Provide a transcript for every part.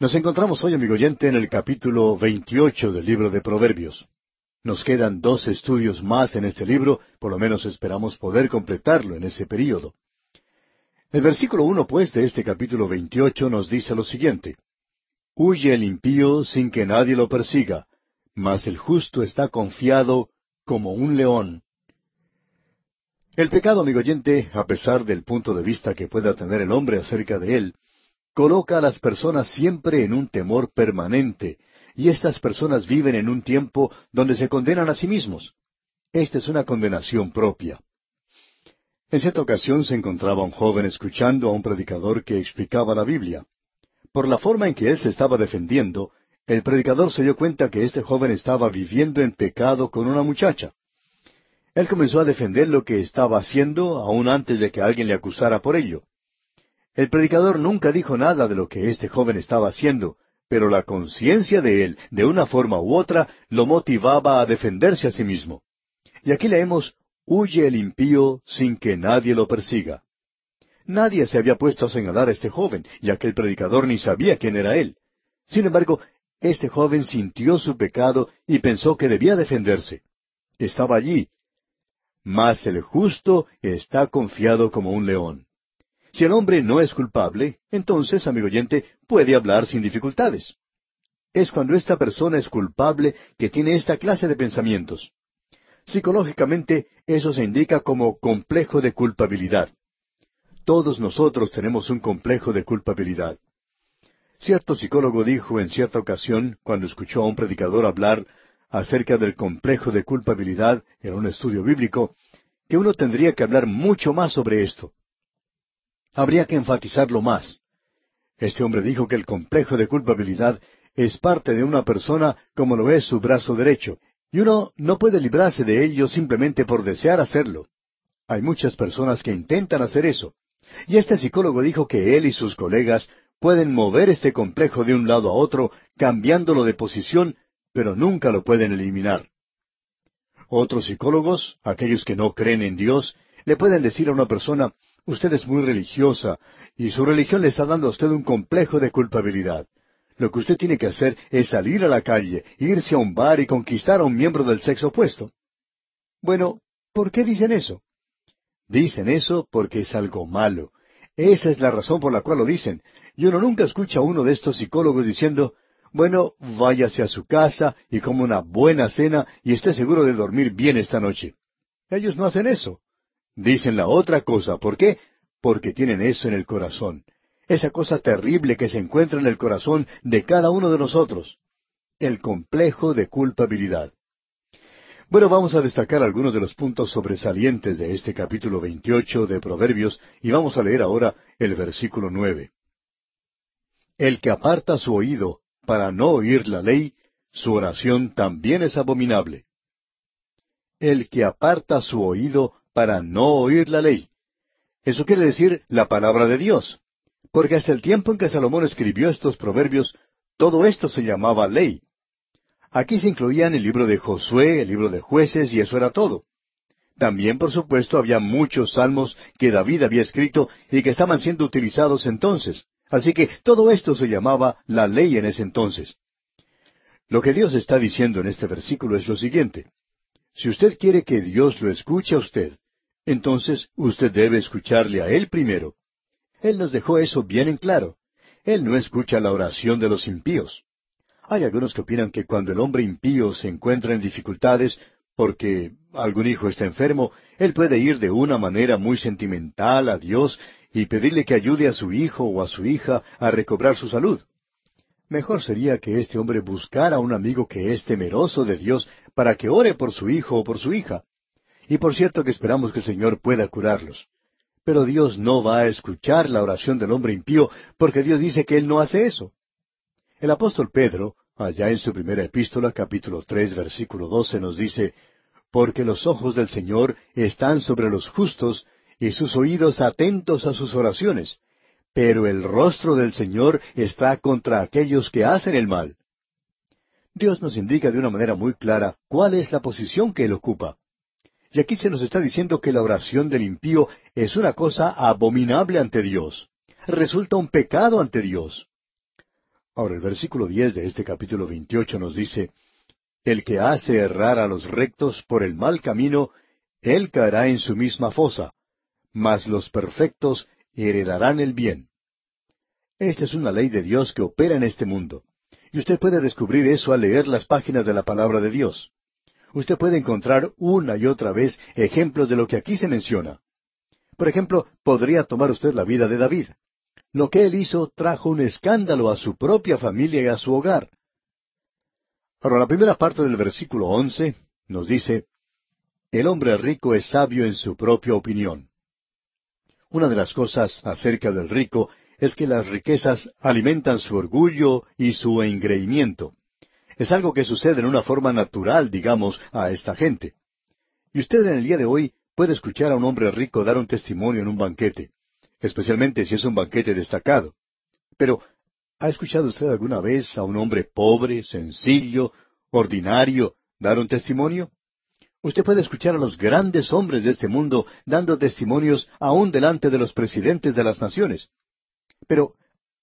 Nos encontramos hoy, amigo oyente, en el capítulo 28 del libro de Proverbios. Nos quedan dos estudios más en este libro, por lo menos esperamos poder completarlo en ese período. El versículo uno, pues, de este capítulo 28 nos dice lo siguiente. Huye el impío sin que nadie lo persiga, mas el justo está confiado como un león. El pecado, amigo oyente, a pesar del punto de vista que pueda tener el hombre acerca de él, coloca a las personas siempre en un temor permanente, y estas personas viven en un tiempo donde se condenan a sí mismos. Esta es una condenación propia. En cierta ocasión se encontraba un joven escuchando a un predicador que explicaba la Biblia. Por la forma en que él se estaba defendiendo, el predicador se dio cuenta que este joven estaba viviendo en pecado con una muchacha. Él comenzó a defender lo que estaba haciendo aún antes de que alguien le acusara por ello. El predicador nunca dijo nada de lo que este joven estaba haciendo, pero la conciencia de él, de una forma u otra, lo motivaba a defenderse a sí mismo. Y aquí leemos, huye el impío sin que nadie lo persiga. Nadie se había puesto a señalar a este joven, ya que el predicador ni sabía quién era él. Sin embargo, este joven sintió su pecado y pensó que debía defenderse. Estaba allí. Mas el justo está confiado como un león. Si el hombre no es culpable, entonces, amigo oyente, puede hablar sin dificultades. Es cuando esta persona es culpable que tiene esta clase de pensamientos. Psicológicamente, eso se indica como complejo de culpabilidad. Todos nosotros tenemos un complejo de culpabilidad. Cierto psicólogo dijo en cierta ocasión, cuando escuchó a un predicador hablar acerca del complejo de culpabilidad en un estudio bíblico, que uno tendría que hablar mucho más sobre esto. Habría que enfatizarlo más. Este hombre dijo que el complejo de culpabilidad es parte de una persona como lo es su brazo derecho, y uno no puede librarse de ello simplemente por desear hacerlo. Hay muchas personas que intentan hacer eso. Y este psicólogo dijo que él y sus colegas pueden mover este complejo de un lado a otro, cambiándolo de posición, pero nunca lo pueden eliminar. Otros psicólogos, aquellos que no creen en Dios, le pueden decir a una persona, Usted es muy religiosa y su religión le está dando a usted un complejo de culpabilidad. Lo que usted tiene que hacer es salir a la calle, irse a un bar y conquistar a un miembro del sexo opuesto. Bueno, ¿por qué dicen eso? Dicen eso porque es algo malo. Esa es la razón por la cual lo dicen. Y uno nunca escucha a uno de estos psicólogos diciendo, bueno, váyase a su casa y coma una buena cena y esté seguro de dormir bien esta noche. Ellos no hacen eso. Dicen la otra cosa. ¿Por qué? Porque tienen eso en el corazón. Esa cosa terrible que se encuentra en el corazón de cada uno de nosotros. El complejo de culpabilidad. Bueno, vamos a destacar algunos de los puntos sobresalientes de este capítulo 28 de Proverbios y vamos a leer ahora el versículo nueve. El que aparta su oído para no oír la ley, su oración también es abominable. El que aparta su oído para no oír la ley. Eso quiere decir la palabra de Dios. Porque hasta el tiempo en que Salomón escribió estos proverbios, todo esto se llamaba ley. Aquí se incluían el libro de Josué, el libro de jueces, y eso era todo. También, por supuesto, había muchos salmos que David había escrito y que estaban siendo utilizados entonces. Así que todo esto se llamaba la ley en ese entonces. Lo que Dios está diciendo en este versículo es lo siguiente. Si usted quiere que Dios lo escuche a usted, entonces usted debe escucharle a Él primero. Él nos dejó eso bien en claro. Él no escucha la oración de los impíos. Hay algunos que opinan que cuando el hombre impío se encuentra en dificultades porque algún hijo está enfermo, él puede ir de una manera muy sentimental a Dios y pedirle que ayude a su hijo o a su hija a recobrar su salud. Mejor sería que este hombre buscara a un amigo que es temeroso de Dios para que ore por su hijo o por su hija. Y por cierto que esperamos que el Señor pueda curarlos. Pero Dios no va a escuchar la oración del hombre impío porque Dios dice que Él no hace eso. El apóstol Pedro, allá en su primera epístola, capítulo tres, versículo doce, nos dice, Porque los ojos del Señor están sobre los justos y sus oídos atentos a sus oraciones pero el rostro del Señor está contra aquellos que hacen el mal. Dios nos indica de una manera muy clara cuál es la posición que Él ocupa. Y aquí se nos está diciendo que la oración del impío es una cosa abominable ante Dios. Resulta un pecado ante Dios. Ahora el versículo diez de este capítulo veintiocho nos dice El que hace errar a los rectos por el mal camino, él caerá en su misma fosa, mas los perfectos heredarán el bien. Esta es una ley de Dios que opera en este mundo. Y usted puede descubrir eso al leer las páginas de la palabra de Dios. Usted puede encontrar una y otra vez ejemplos de lo que aquí se menciona. Por ejemplo, podría tomar usted la vida de David. Lo que él hizo trajo un escándalo a su propia familia y a su hogar. Ahora, la primera parte del versículo once nos dice, El hombre rico es sabio en su propia opinión. Una de las cosas acerca del rico es que las riquezas alimentan su orgullo y su engreimiento. Es algo que sucede en una forma natural, digamos, a esta gente. Y usted en el día de hoy puede escuchar a un hombre rico dar un testimonio en un banquete, especialmente si es un banquete destacado. Pero, ¿ha escuchado usted alguna vez a un hombre pobre, sencillo, ordinario, dar un testimonio? Usted puede escuchar a los grandes hombres de este mundo dando testimonios aún delante de los presidentes de las naciones. Pero,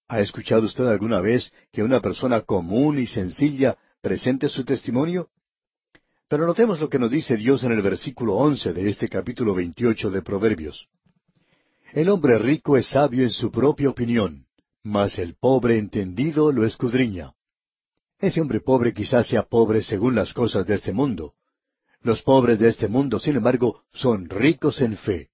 ¿ha escuchado usted alguna vez que una persona común y sencilla presente su testimonio? Pero notemos lo que nos dice Dios en el versículo once de este capítulo veintiocho de Proverbios. El hombre rico es sabio en su propia opinión, mas el pobre entendido lo escudriña. Ese hombre pobre quizás sea pobre según las cosas de este mundo. Los pobres de este mundo, sin embargo, son ricos en fe.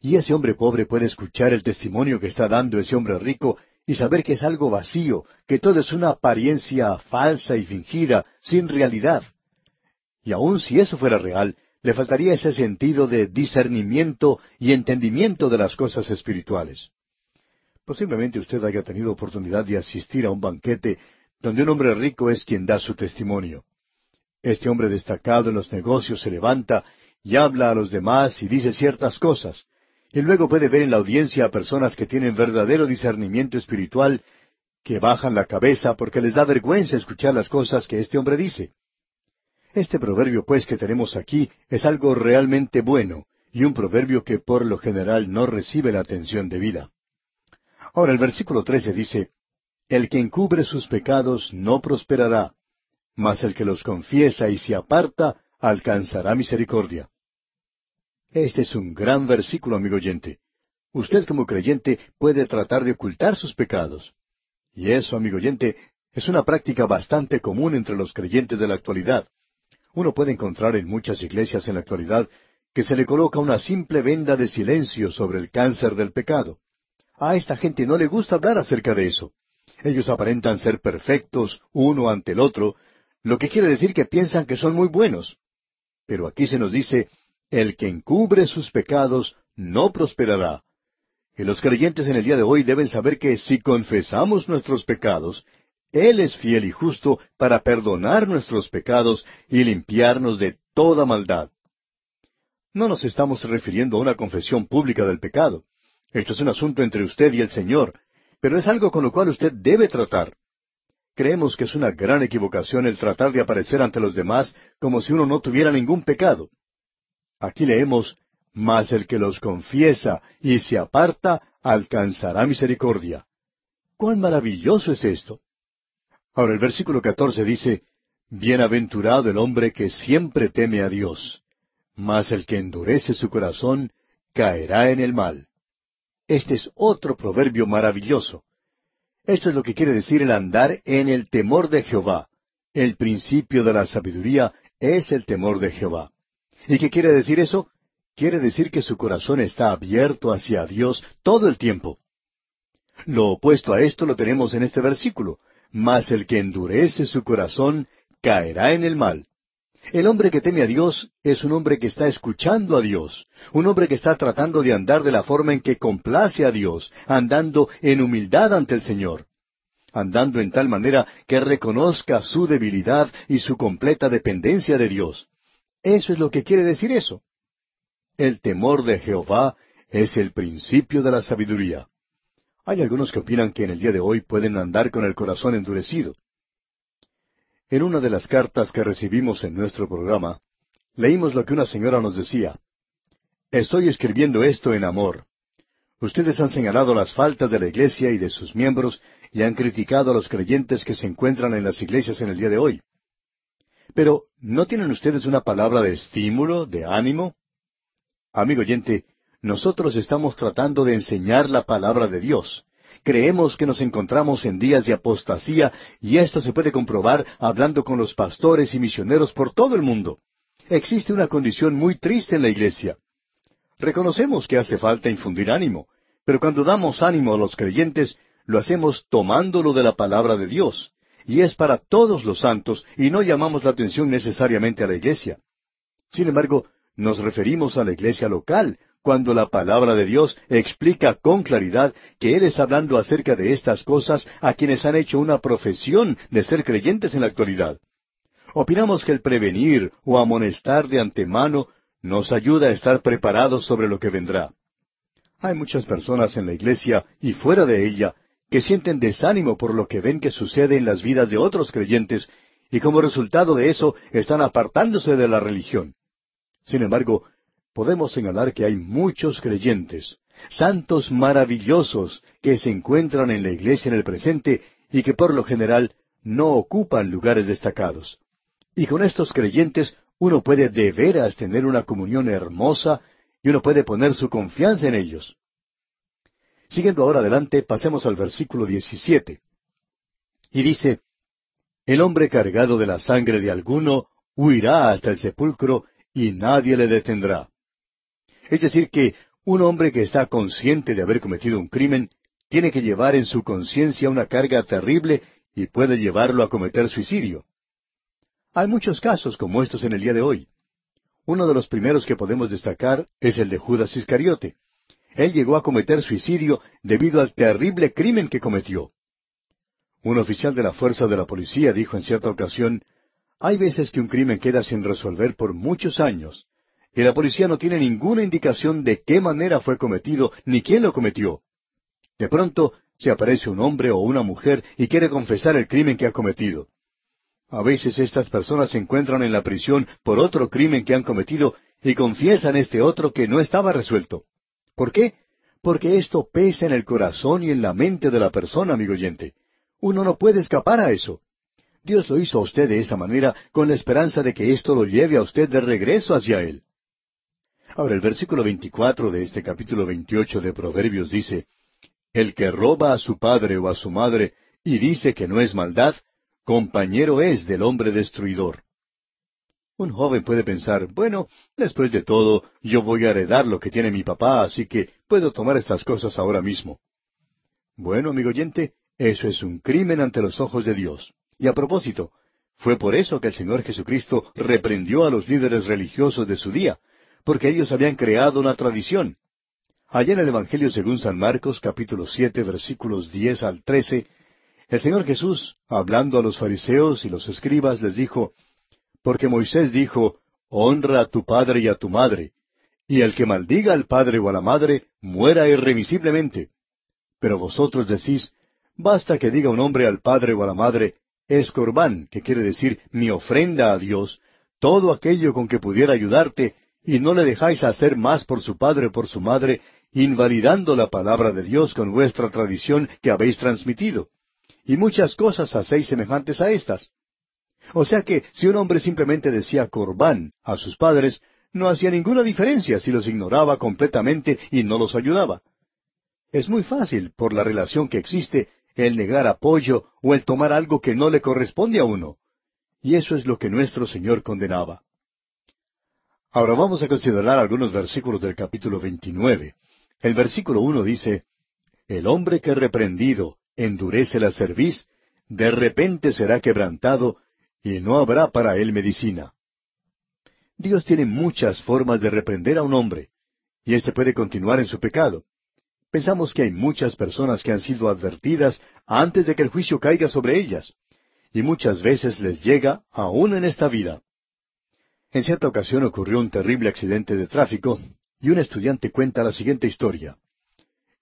Y ese hombre pobre puede escuchar el testimonio que está dando ese hombre rico y saber que es algo vacío, que todo es una apariencia falsa y fingida, sin realidad. Y aun si eso fuera real, le faltaría ese sentido de discernimiento y entendimiento de las cosas espirituales. Posiblemente usted haya tenido oportunidad de asistir a un banquete donde un hombre rico es quien da su testimonio. Este hombre destacado en los negocios se levanta y habla a los demás y dice ciertas cosas, y luego puede ver en la audiencia a personas que tienen verdadero discernimiento espiritual, que bajan la cabeza porque les da vergüenza escuchar las cosas que este hombre dice. Este proverbio, pues, que tenemos aquí es algo realmente bueno, y un proverbio que por lo general no recibe la atención debida. Ahora el versículo trece dice, El que encubre sus pecados no prosperará, mas el que los confiesa y se aparta alcanzará misericordia. Este es un gran versículo, amigo oyente. Usted como creyente puede tratar de ocultar sus pecados. Y eso, amigo oyente, es una práctica bastante común entre los creyentes de la actualidad. Uno puede encontrar en muchas iglesias en la actualidad que se le coloca una simple venda de silencio sobre el cáncer del pecado. A esta gente no le gusta hablar acerca de eso. Ellos aparentan ser perfectos uno ante el otro, lo que quiere decir que piensan que son muy buenos. Pero aquí se nos dice el que encubre sus pecados no prosperará. Y los creyentes en el día de hoy deben saber que si confesamos nuestros pecados, Él es fiel y justo para perdonar nuestros pecados y limpiarnos de toda maldad. No nos estamos refiriendo a una confesión pública del pecado. Esto es un asunto entre usted y el Señor, pero es algo con lo cual usted debe tratar. Creemos que es una gran equivocación el tratar de aparecer ante los demás como si uno no tuviera ningún pecado. Aquí leemos, Mas el que los confiesa y se aparta alcanzará misericordia. ¡Cuán maravilloso es esto! Ahora el versículo catorce dice, Bienaventurado el hombre que siempre teme a Dios, mas el que endurece su corazón caerá en el mal. Este es otro proverbio maravilloso. Esto es lo que quiere decir el andar en el temor de Jehová. El principio de la sabiduría es el temor de Jehová. ¿Y qué quiere decir eso? Quiere decir que su corazón está abierto hacia Dios todo el tiempo. Lo opuesto a esto lo tenemos en este versículo. Mas el que endurece su corazón caerá en el mal. El hombre que teme a Dios es un hombre que está escuchando a Dios, un hombre que está tratando de andar de la forma en que complace a Dios, andando en humildad ante el Señor, andando en tal manera que reconozca su debilidad y su completa dependencia de Dios. Eso es lo que quiere decir eso. El temor de Jehová es el principio de la sabiduría. Hay algunos que opinan que en el día de hoy pueden andar con el corazón endurecido. En una de las cartas que recibimos en nuestro programa, leímos lo que una señora nos decía. Estoy escribiendo esto en amor. Ustedes han señalado las faltas de la Iglesia y de sus miembros y han criticado a los creyentes que se encuentran en las iglesias en el día de hoy. Pero, ¿no tienen ustedes una palabra de estímulo, de ánimo? Amigo oyente, nosotros estamos tratando de enseñar la palabra de Dios. Creemos que nos encontramos en días de apostasía y esto se puede comprobar hablando con los pastores y misioneros por todo el mundo. Existe una condición muy triste en la iglesia. Reconocemos que hace falta infundir ánimo, pero cuando damos ánimo a los creyentes, lo hacemos tomándolo de la palabra de Dios, y es para todos los santos, y no llamamos la atención necesariamente a la iglesia. Sin embargo, nos referimos a la iglesia local, cuando la palabra de Dios explica con claridad que Él está hablando acerca de estas cosas a quienes han hecho una profesión de ser creyentes en la actualidad. Opinamos que el prevenir o amonestar de antemano nos ayuda a estar preparados sobre lo que vendrá. Hay muchas personas en la iglesia y fuera de ella que sienten desánimo por lo que ven que sucede en las vidas de otros creyentes y como resultado de eso están apartándose de la religión. Sin embargo, podemos señalar que hay muchos creyentes, santos maravillosos, que se encuentran en la iglesia en el presente y que por lo general no ocupan lugares destacados. Y con estos creyentes uno puede de veras tener una comunión hermosa y uno puede poner su confianza en ellos. Siguiendo ahora adelante, pasemos al versículo 17. Y dice, El hombre cargado de la sangre de alguno huirá hasta el sepulcro y nadie le detendrá. Es decir, que un hombre que está consciente de haber cometido un crimen tiene que llevar en su conciencia una carga terrible y puede llevarlo a cometer suicidio. Hay muchos casos como estos en el día de hoy. Uno de los primeros que podemos destacar es el de Judas Iscariote. Él llegó a cometer suicidio debido al terrible crimen que cometió. Un oficial de la fuerza de la policía dijo en cierta ocasión, hay veces que un crimen queda sin resolver por muchos años, y la policía no tiene ninguna indicación de qué manera fue cometido ni quién lo cometió. De pronto se aparece un hombre o una mujer y quiere confesar el crimen que ha cometido. A veces estas personas se encuentran en la prisión por otro crimen que han cometido y confiesan este otro que no estaba resuelto. ¿Por qué? Porque esto pesa en el corazón y en la mente de la persona, amigo oyente. Uno no puede escapar a eso. Dios lo hizo a usted de esa manera con la esperanza de que esto lo lleve a usted de regreso hacia Él. Ahora el versículo 24 de este capítulo 28 de Proverbios dice, El que roba a su padre o a su madre y dice que no es maldad, compañero es del hombre destruidor. Un joven puede pensar, bueno, después de todo, yo voy a heredar lo que tiene mi papá, así que puedo tomar estas cosas ahora mismo. Bueno, amigo oyente, eso es un crimen ante los ojos de Dios. Y a propósito, fue por eso que el Señor Jesucristo reprendió a los líderes religiosos de su día, porque ellos habían creado una tradición. Allá en el Evangelio según San Marcos, capítulo siete, versículos diez al trece, el Señor Jesús, hablando a los fariseos y los escribas, les dijo, Porque Moisés dijo, Honra a tu padre y a tu madre, y el que maldiga al padre o a la madre, muera irremisiblemente. Pero vosotros decís, Basta que diga un hombre al padre o a la madre, es corbán, que quiere decir mi ofrenda a Dios, todo aquello con que pudiera ayudarte, y no le dejáis hacer más por su padre o por su madre, invalidando la palabra de Dios con vuestra tradición que habéis transmitido y muchas cosas hacéis semejantes a estas. O sea que si un hombre simplemente decía corbán a sus padres, no hacía ninguna diferencia si los ignoraba completamente y no los ayudaba. Es muy fácil, por la relación que existe, el negar apoyo o el tomar algo que no le corresponde a uno. Y eso es lo que nuestro Señor condenaba. Ahora vamos a considerar algunos versículos del capítulo 29. El versículo uno dice, El hombre que reprendido endurece la cerviz, de repente será quebrantado, y no habrá para él medicina. Dios tiene muchas formas de reprender a un hombre, y éste puede continuar en su pecado. Pensamos que hay muchas personas que han sido advertidas antes de que el juicio caiga sobre ellas, y muchas veces les llega aún en esta vida. En cierta ocasión ocurrió un terrible accidente de tráfico, y un estudiante cuenta la siguiente historia.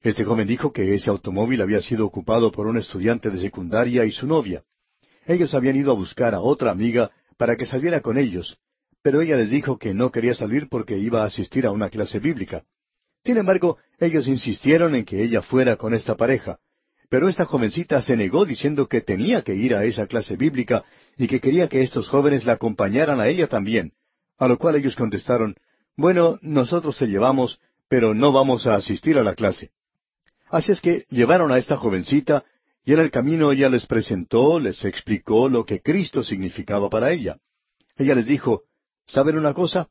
Este joven dijo que ese automóvil había sido ocupado por un estudiante de secundaria y su novia. Ellos habían ido a buscar a otra amiga para que saliera con ellos, pero ella les dijo que no quería salir porque iba a asistir a una clase bíblica. Sin embargo, ellos insistieron en que ella fuera con esta pareja, Pero esta jovencita se negó diciendo que tenía que ir a esa clase bíblica y que quería que estos jóvenes la acompañaran a ella también, a lo cual ellos contestaron, bueno, nosotros te llevamos, pero no vamos a asistir a la clase. Así es que llevaron a esta jovencita y en el camino ella les presentó, les explicó lo que Cristo significaba para ella. Ella les dijo, ¿saben una cosa?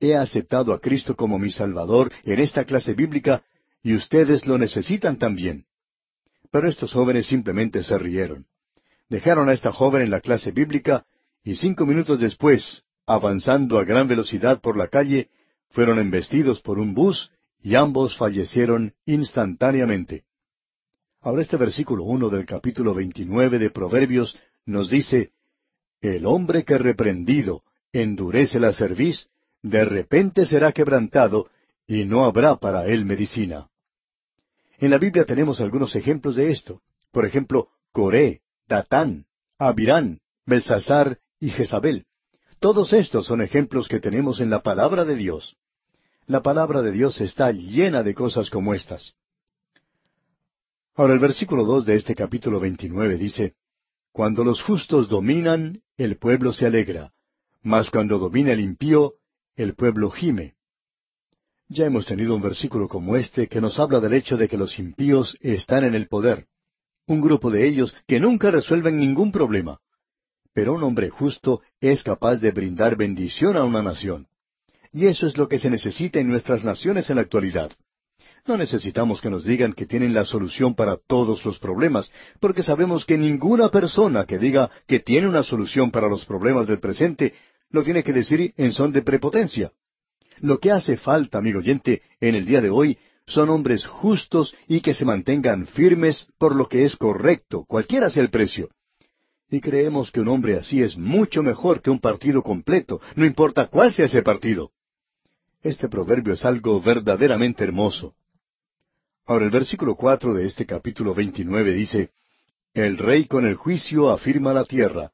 He aceptado a Cristo como mi Salvador en esta clase bíblica y ustedes lo necesitan también. Pero estos jóvenes simplemente se rieron. Dejaron a esta joven en la clase bíblica y cinco minutos después, avanzando a gran velocidad por la calle, fueron embestidos por un bus y ambos fallecieron instantáneamente. Ahora este versículo uno del capítulo veintinueve de Proverbios nos dice, El hombre que reprendido endurece la cerviz, de repente será quebrantado, y no habrá para él medicina. En la Biblia tenemos algunos ejemplos de esto. Por ejemplo, Coré, Datán, Abirán, Belsasar y Jezabel. Todos estos son ejemplos que tenemos en la palabra de Dios. La palabra de Dios está llena de cosas como estas. Ahora el versículo dos de este capítulo veintinueve dice, Cuando los justos dominan, el pueblo se alegra, mas cuando domina el impío, el pueblo gime. Ya hemos tenido un versículo como este que nos habla del hecho de que los impíos están en el poder, un grupo de ellos que nunca resuelven ningún problema. Pero un hombre justo es capaz de brindar bendición a una nación. Y eso es lo que se necesita en nuestras naciones en la actualidad. No necesitamos que nos digan que tienen la solución para todos los problemas, porque sabemos que ninguna persona que diga que tiene una solución para los problemas del presente lo tiene que decir en son de prepotencia. Lo que hace falta, amigo oyente, en el día de hoy son hombres justos y que se mantengan firmes por lo que es correcto, cualquiera sea el precio. Y creemos que un hombre así es mucho mejor que un partido completo, no importa cuál sea ese partido. Este proverbio es algo verdaderamente hermoso. Ahora el versículo cuatro de este capítulo veintinueve dice El rey con el juicio afirma la tierra,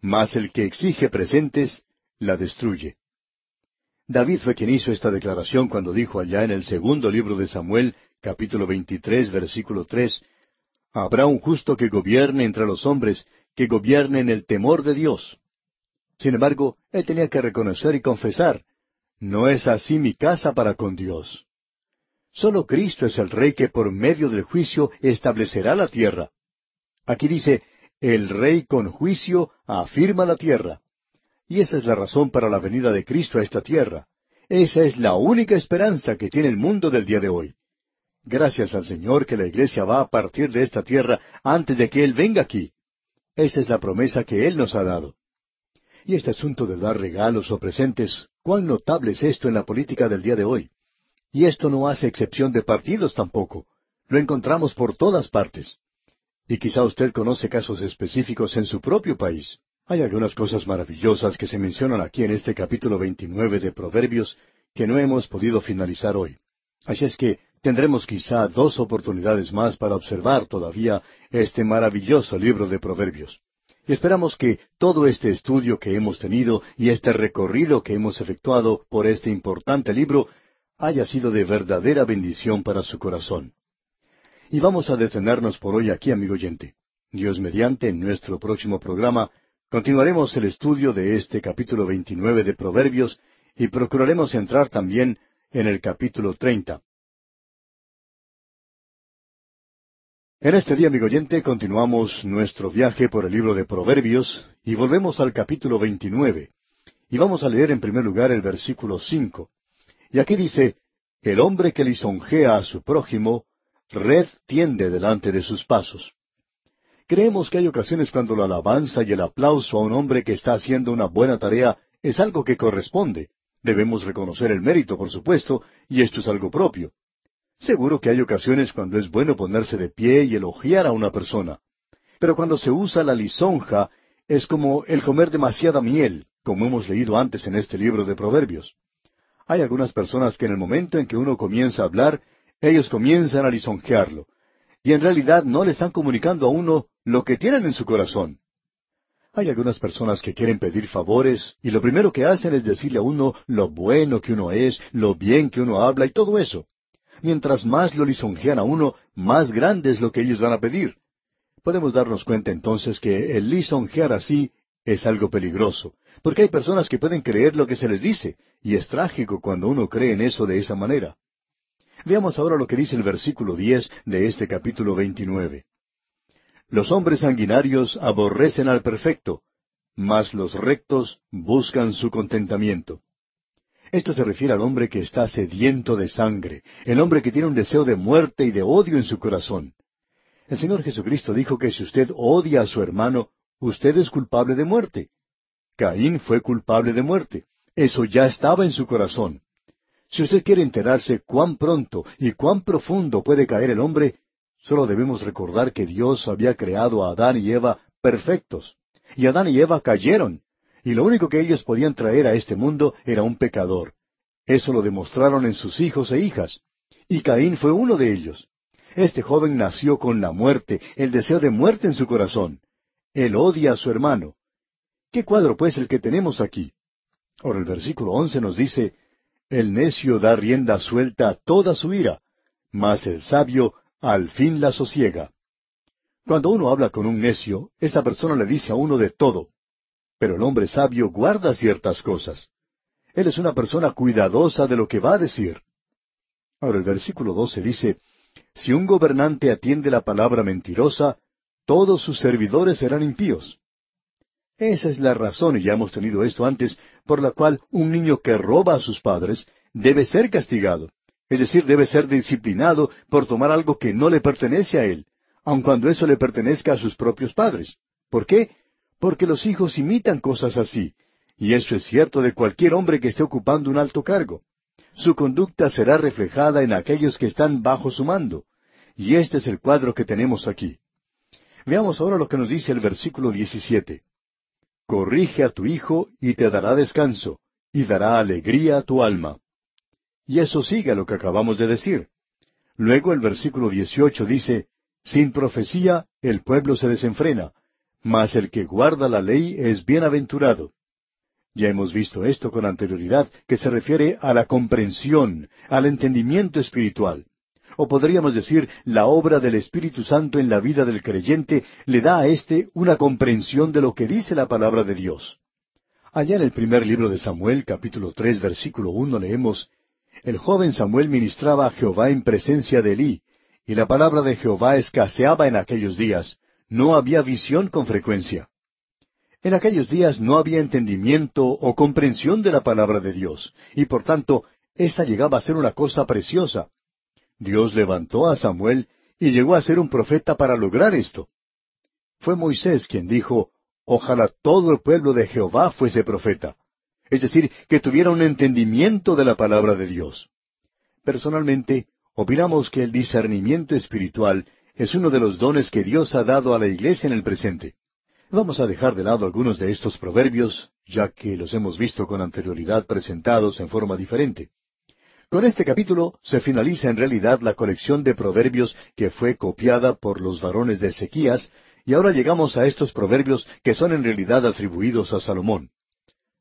mas el que exige presentes la destruye. David fue quien hizo esta declaración cuando dijo allá en el segundo libro de Samuel, capítulo 23, versículo 3, Habrá un justo que gobierne entre los hombres, que gobierne en el temor de Dios. Sin embargo, él tenía que reconocer y confesar, no es así mi casa para con Dios. Solo Cristo es el Rey que por medio del juicio establecerá la tierra. Aquí dice, el Rey con juicio afirma la tierra. Y esa es la razón para la venida de Cristo a esta tierra. Esa es la única esperanza que tiene el mundo del día de hoy. Gracias al Señor que la iglesia va a partir de esta tierra antes de que Él venga aquí. Esa es la promesa que Él nos ha dado. Y este asunto de dar regalos o presentes, cuán notable es esto en la política del día de hoy. Y esto no hace excepción de partidos tampoco. Lo encontramos por todas partes. Y quizá usted conoce casos específicos en su propio país. Hay algunas cosas maravillosas que se mencionan aquí en este capítulo 29 de Proverbios que no hemos podido finalizar hoy. Así es que tendremos quizá dos oportunidades más para observar todavía este maravilloso libro de Proverbios. Y esperamos que todo este estudio que hemos tenido y este recorrido que hemos efectuado por este importante libro haya sido de verdadera bendición para su corazón. Y vamos a detenernos por hoy aquí, amigo oyente. Dios mediante, en nuestro próximo programa Continuaremos el estudio de este capítulo 29 de Proverbios y procuraremos entrar también en el capítulo 30. En este día, amigo oyente, continuamos nuestro viaje por el libro de Proverbios y volvemos al capítulo 29. Y vamos a leer en primer lugar el versículo 5. Y aquí dice, El hombre que lisonjea a su prójimo, red tiende delante de sus pasos. Creemos que hay ocasiones cuando la alabanza y el aplauso a un hombre que está haciendo una buena tarea es algo que corresponde. Debemos reconocer el mérito, por supuesto, y esto es algo propio. Seguro que hay ocasiones cuando es bueno ponerse de pie y elogiar a una persona. Pero cuando se usa la lisonja, es como el comer demasiada miel, como hemos leído antes en este libro de Proverbios. Hay algunas personas que en el momento en que uno comienza a hablar, ellos comienzan a lisonjearlo, y en realidad no le están comunicando a uno lo que tienen en su corazón. Hay algunas personas que quieren pedir favores y lo primero que hacen es decirle a uno lo bueno que uno es, lo bien que uno habla y todo eso. Mientras más lo lisonjean a uno, más grande es lo que ellos van a pedir. Podemos darnos cuenta entonces que el lisonjear así es algo peligroso, porque hay personas que pueden creer lo que se les dice, y es trágico cuando uno cree en eso de esa manera. Veamos ahora lo que dice el versículo diez de este capítulo veintinueve. Los hombres sanguinarios aborrecen al perfecto, mas los rectos buscan su contentamiento. Esto se refiere al hombre que está sediento de sangre, el hombre que tiene un deseo de muerte y de odio en su corazón. El Señor Jesucristo dijo que si usted odia a su hermano, usted es culpable de muerte. Caín fue culpable de muerte. Eso ya estaba en su corazón. Si usted quiere enterarse cuán pronto y cuán profundo puede caer el hombre, solo debemos recordar que Dios había creado a Adán y Eva perfectos. Y Adán y Eva cayeron. Y lo único que ellos podían traer a este mundo era un pecador. Eso lo demostraron en sus hijos e hijas. Y Caín fue uno de ellos. Este joven nació con la muerte, el deseo de muerte en su corazón. Él odia a su hermano. ¿Qué cuadro pues el que tenemos aquí? Ahora el versículo once nos dice, El necio da rienda suelta a toda su ira, mas el sabio al fin la sosiega. Cuando uno habla con un necio, esta persona le dice a uno de todo, pero el hombre sabio guarda ciertas cosas. Él es una persona cuidadosa de lo que va a decir. Ahora el versículo doce dice, Si un gobernante atiende la palabra mentirosa, todos sus servidores serán impíos. Esa es la razón, y ya hemos tenido esto antes, por la cual un niño que roba a sus padres debe ser castigado. Es decir, debe ser disciplinado por tomar algo que no le pertenece a él, aun cuando eso le pertenezca a sus propios padres. ¿Por qué? Porque los hijos imitan cosas así, y eso es cierto de cualquier hombre que esté ocupando un alto cargo. Su conducta será reflejada en aquellos que están bajo su mando. Y este es el cuadro que tenemos aquí. Veamos ahora lo que nos dice el versículo 17. Corrige a tu hijo y te dará descanso, y dará alegría a tu alma. Y eso sigue lo que acabamos de decir. Luego el versículo 18 dice, Sin profecía el pueblo se desenfrena, mas el que guarda la ley es bienaventurado. Ya hemos visto esto con anterioridad, que se refiere a la comprensión, al entendimiento espiritual. O podríamos decir, la obra del Espíritu Santo en la vida del creyente le da a éste una comprensión de lo que dice la palabra de Dios. Allá en el primer libro de Samuel, capítulo tres, versículo uno, leemos, El joven Samuel ministraba a Jehová en presencia de Elí, y la palabra de Jehová escaseaba en aquellos días, no había visión con frecuencia. En aquellos días no había entendimiento o comprensión de la palabra de Dios, y por tanto, ésta llegaba a ser una cosa preciosa. Dios levantó a Samuel y llegó a ser un profeta para lograr esto. Fue Moisés quien dijo, Ojalá todo el pueblo de Jehová fuese profeta. Es decir, que tuviera un entendimiento de la palabra de Dios. Personalmente, opinamos que el discernimiento espiritual es uno de los dones que Dios ha dado a la iglesia en el presente. Vamos a dejar de lado algunos de estos proverbios, ya que los hemos visto con anterioridad presentados en forma diferente. Con este capítulo se finaliza en realidad la colección de proverbios que fue copiada por los varones de Ezequías, y ahora llegamos a estos proverbios que son en realidad atribuidos a Salomón.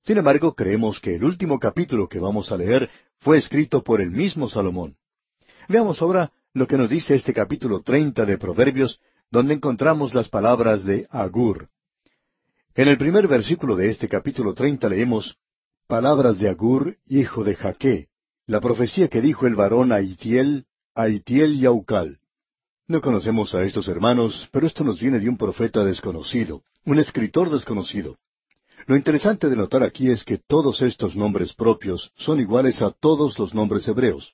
Sin embargo, creemos que el último capítulo que vamos a leer fue escrito por el mismo Salomón. Veamos ahora lo que nos dice este capítulo treinta de Proverbios, donde encontramos las palabras de Agur. En el primer versículo de este capítulo treinta leemos Palabras de Agur, hijo de Jaque, la profecía que dijo el varón a Itiel, a Itiel y Aucal. No conocemos a estos hermanos, pero esto nos viene de un profeta desconocido, un escritor desconocido. Lo interesante de notar aquí es que todos estos nombres propios son iguales a todos los nombres hebreos.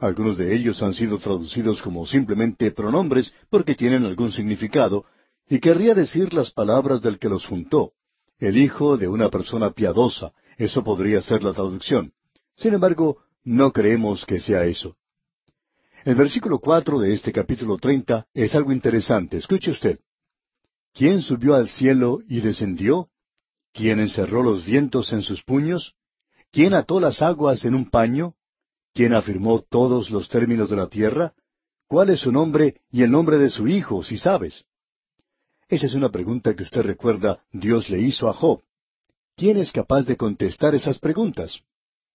Algunos de ellos han sido traducidos como simplemente pronombres porque tienen algún significado, y querría decir las palabras del que los juntó, el hijo de una persona piadosa, eso podría ser la traducción. Sin embargo, no creemos que sea eso. El versículo cuatro de este capítulo treinta es algo interesante. Escuche usted. ¿Quién subió al cielo y descendió? ¿Quién encerró los vientos en sus puños? ¿Quién ató las aguas en un paño? ¿Quién afirmó todos los términos de la tierra? ¿Cuál es su nombre y el nombre de su hijo, si sabes? Esa es una pregunta que usted recuerda Dios le hizo a Job. ¿Quién es capaz de contestar esas preguntas?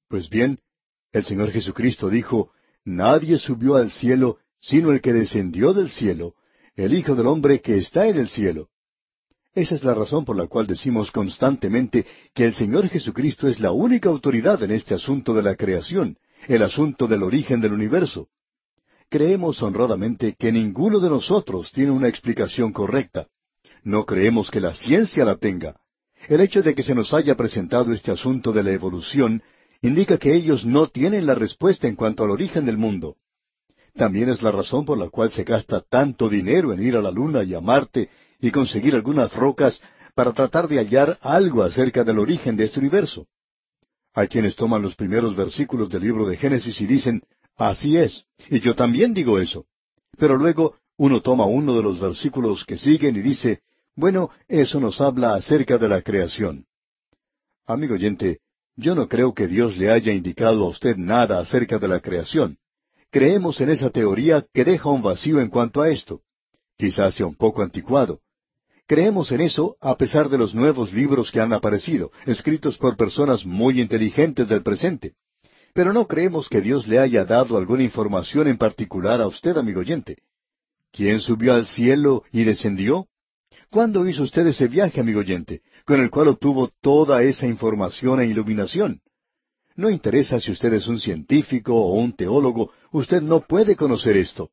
Pues bien, el Señor Jesucristo dijo, Nadie subió al cielo sino el que descendió del cielo, el Hijo del Hombre que está en el cielo. Esa es la razón por la cual decimos constantemente que el Señor Jesucristo es la única autoridad en este asunto de la creación, el asunto del origen del universo. Creemos honradamente que ninguno de nosotros tiene una explicación correcta. No creemos que la ciencia la tenga. El hecho de que se nos haya presentado este asunto de la evolución indica que ellos no tienen la respuesta en cuanto al origen del mundo. También es la razón por la cual se gasta tanto dinero en ir a la Luna y a Marte y conseguir algunas rocas para tratar de hallar algo acerca del origen de este universo. Hay quienes toman los primeros versículos del libro de Génesis y dicen, así es, y yo también digo eso. Pero luego uno toma uno de los versículos que siguen y dice, bueno, eso nos habla acerca de la creación. Amigo oyente, yo no creo que Dios le haya indicado a usted nada acerca de la creación. Creemos en esa teoría que deja un vacío en cuanto a esto. Quizás sea un poco anticuado. Creemos en eso a pesar de los nuevos libros que han aparecido, escritos por personas muy inteligentes del presente. Pero no creemos que Dios le haya dado alguna información en particular a usted, amigo oyente. ¿Quién subió al cielo y descendió? ¿Cuándo hizo usted ese viaje, amigo oyente, con el cual obtuvo toda esa información e iluminación? No interesa si usted es un científico o un teólogo, usted no puede conocer esto.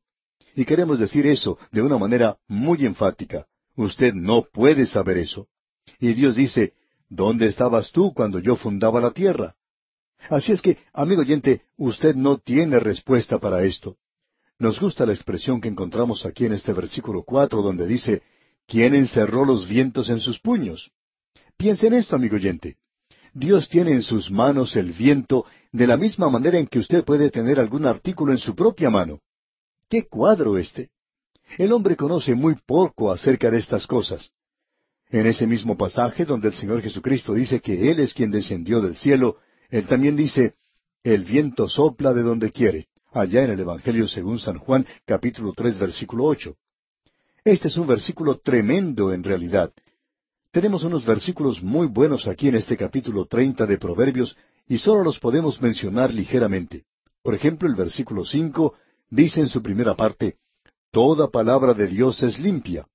Y queremos decir eso de una manera muy enfática. Usted no puede saber eso. Y Dios dice, ¿dónde estabas tú cuando yo fundaba la tierra? Así es que, amigo oyente, usted no tiene respuesta para esto. Nos gusta la expresión que encontramos aquí en este versículo cuatro, donde dice, ¿quién encerró los vientos en sus puños? Piense en esto, amigo oyente. Dios tiene en sus manos el viento de la misma manera en que usted puede tener algún artículo en su propia mano. ¡Qué cuadro este! El hombre conoce muy poco acerca de estas cosas. En ese mismo pasaje donde el Señor Jesucristo dice que Él es quien descendió del cielo, Él también dice, el viento sopla de donde quiere allá en el Evangelio según San Juan, capítulo tres, versículo ocho. Este es un versículo tremendo en realidad. Tenemos unos versículos muy buenos aquí en este capítulo treinta de Proverbios y solo los podemos mencionar ligeramente. Por ejemplo, el versículo cinco dice en su primera parte, Toda palabra de Dios es limpia.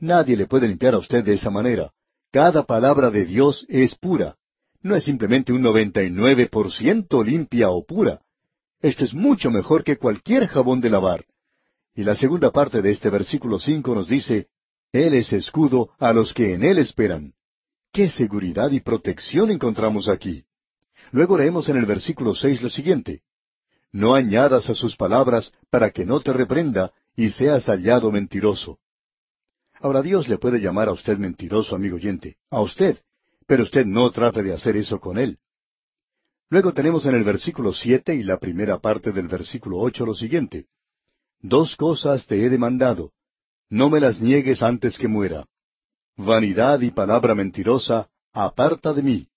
Nadie le puede limpiar a usted de esa manera. Cada palabra de Dios es pura. No es simplemente un noventa y nueve por ciento limpia o pura. Esto es mucho mejor que cualquier jabón de lavar. Y la segunda parte de este versículo cinco nos dice, Él es escudo a los que en Él esperan. ¡Qué seguridad y protección encontramos aquí! Luego leemos en el versículo seis lo siguiente, No añadas a sus palabras para que no te reprenda y seas hallado mentiroso. Ahora Dios le puede llamar a usted mentiroso, amigo oyente, a usted, pero usted no trate de hacer eso con Él. Luego tenemos en el versículo siete y la primera parte del versículo ocho lo siguiente. Dos cosas te he demandado. No me las niegues antes que muera. Vanidad y palabra mentirosa, aparta de mí.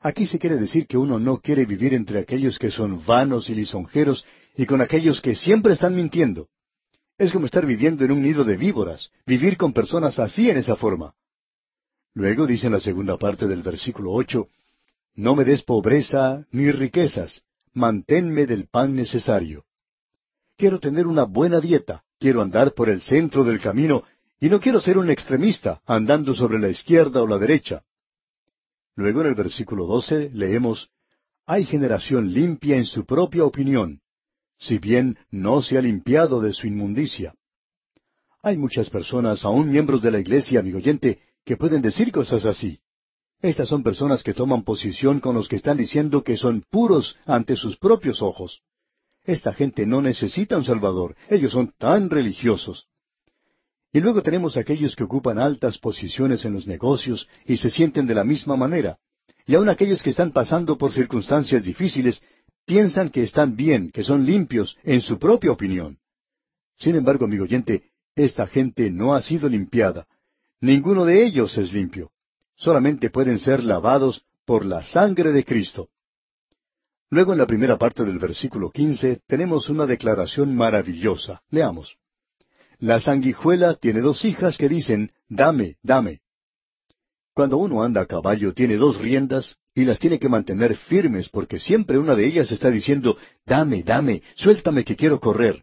Aquí se quiere decir que uno no quiere vivir entre aquellos que son vanos y lisonjeros y con aquellos que siempre están mintiendo. Es como estar viviendo en un nido de víboras, vivir con personas así en esa forma. Luego dice en la segunda parte del versículo ocho, no me des pobreza ni riquezas, manténme del pan necesario. Quiero tener una buena dieta, quiero andar por el centro del camino, y no quiero ser un extremista, andando sobre la izquierda o la derecha. Luego en el versículo doce leemos, Hay generación limpia en su propia opinión, si bien no se ha limpiado de su inmundicia. Hay muchas personas, aun miembros de la iglesia, amigo oyente, que pueden decir cosas así. Estas son personas que toman posición con los que están diciendo que son puros ante sus propios ojos. Esta gente no necesita un Salvador, ellos son tan religiosos. Y luego tenemos aquellos que ocupan altas posiciones en los negocios y se sienten de la misma manera. Y aun aquellos que están pasando por circunstancias difíciles piensan que están bien, que son limpios en su propia opinión. Sin embargo, amigo oyente, esta gente no ha sido limpiada. Ninguno de ellos es limpio solamente pueden ser lavados por la sangre de Cristo. Luego en la primera parte del versículo quince tenemos una declaración maravillosa. Leamos. La sanguijuela tiene dos hijas que dicen, dame, dame. Cuando uno anda a caballo tiene dos riendas y las tiene que mantener firmes porque siempre una de ellas está diciendo, dame, dame, suéltame que quiero correr.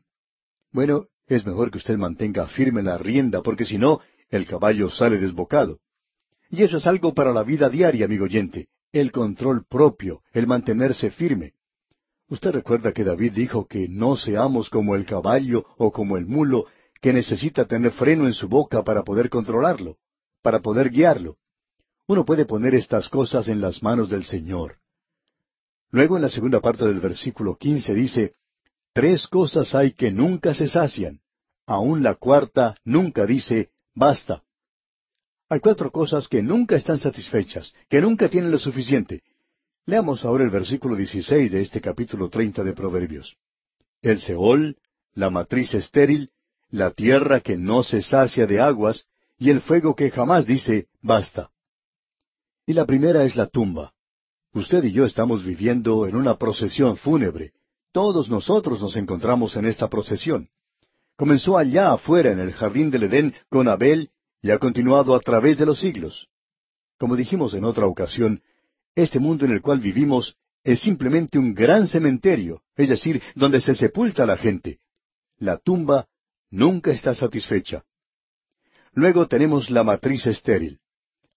Bueno, es mejor que usted mantenga firme la rienda, porque si no, el caballo sale desbocado. Y eso es algo para la vida diaria, amigo oyente, el control propio, el mantenerse firme. Usted recuerda que David dijo que no seamos como el caballo o como el mulo, que necesita tener freno en su boca para poder controlarlo, para poder guiarlo. Uno puede poner estas cosas en las manos del Señor. Luego en la segunda parte del versículo quince dice, Tres cosas hay que nunca se sacian. Aún la cuarta nunca dice, basta. Hay cuatro cosas que nunca están satisfechas, que nunca tienen lo suficiente. Leamos ahora el versículo 16 de este capítulo 30 de Proverbios. El Seol, la matriz estéril, la tierra que no se sacia de aguas, y el fuego que jamás dice, basta. Y la primera es la tumba. Usted y yo estamos viviendo en una procesión fúnebre. Todos nosotros nos encontramos en esta procesión. Comenzó allá afuera en el jardín del Edén con Abel y ha continuado a través de los siglos. Como dijimos en otra ocasión, este mundo en el cual vivimos es simplemente un gran cementerio, es decir, donde se sepulta la gente. La tumba nunca está satisfecha. Luego tenemos la matriz estéril.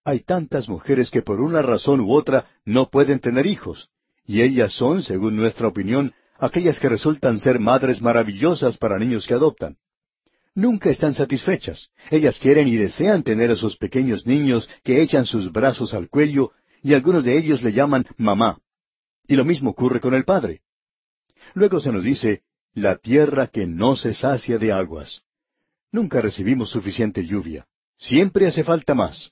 Hay tantas mujeres que por una razón u otra no pueden tener hijos, y ellas son, según nuestra opinión, aquellas que resultan ser madres maravillosas para niños que adoptan nunca están satisfechas. Ellas quieren y desean tener a esos pequeños niños que echan sus brazos al cuello y algunos de ellos le llaman mamá. Y lo mismo ocurre con el Padre. Luego se nos dice, la tierra que no se sacia de aguas. Nunca recibimos suficiente lluvia. Siempre hace falta más.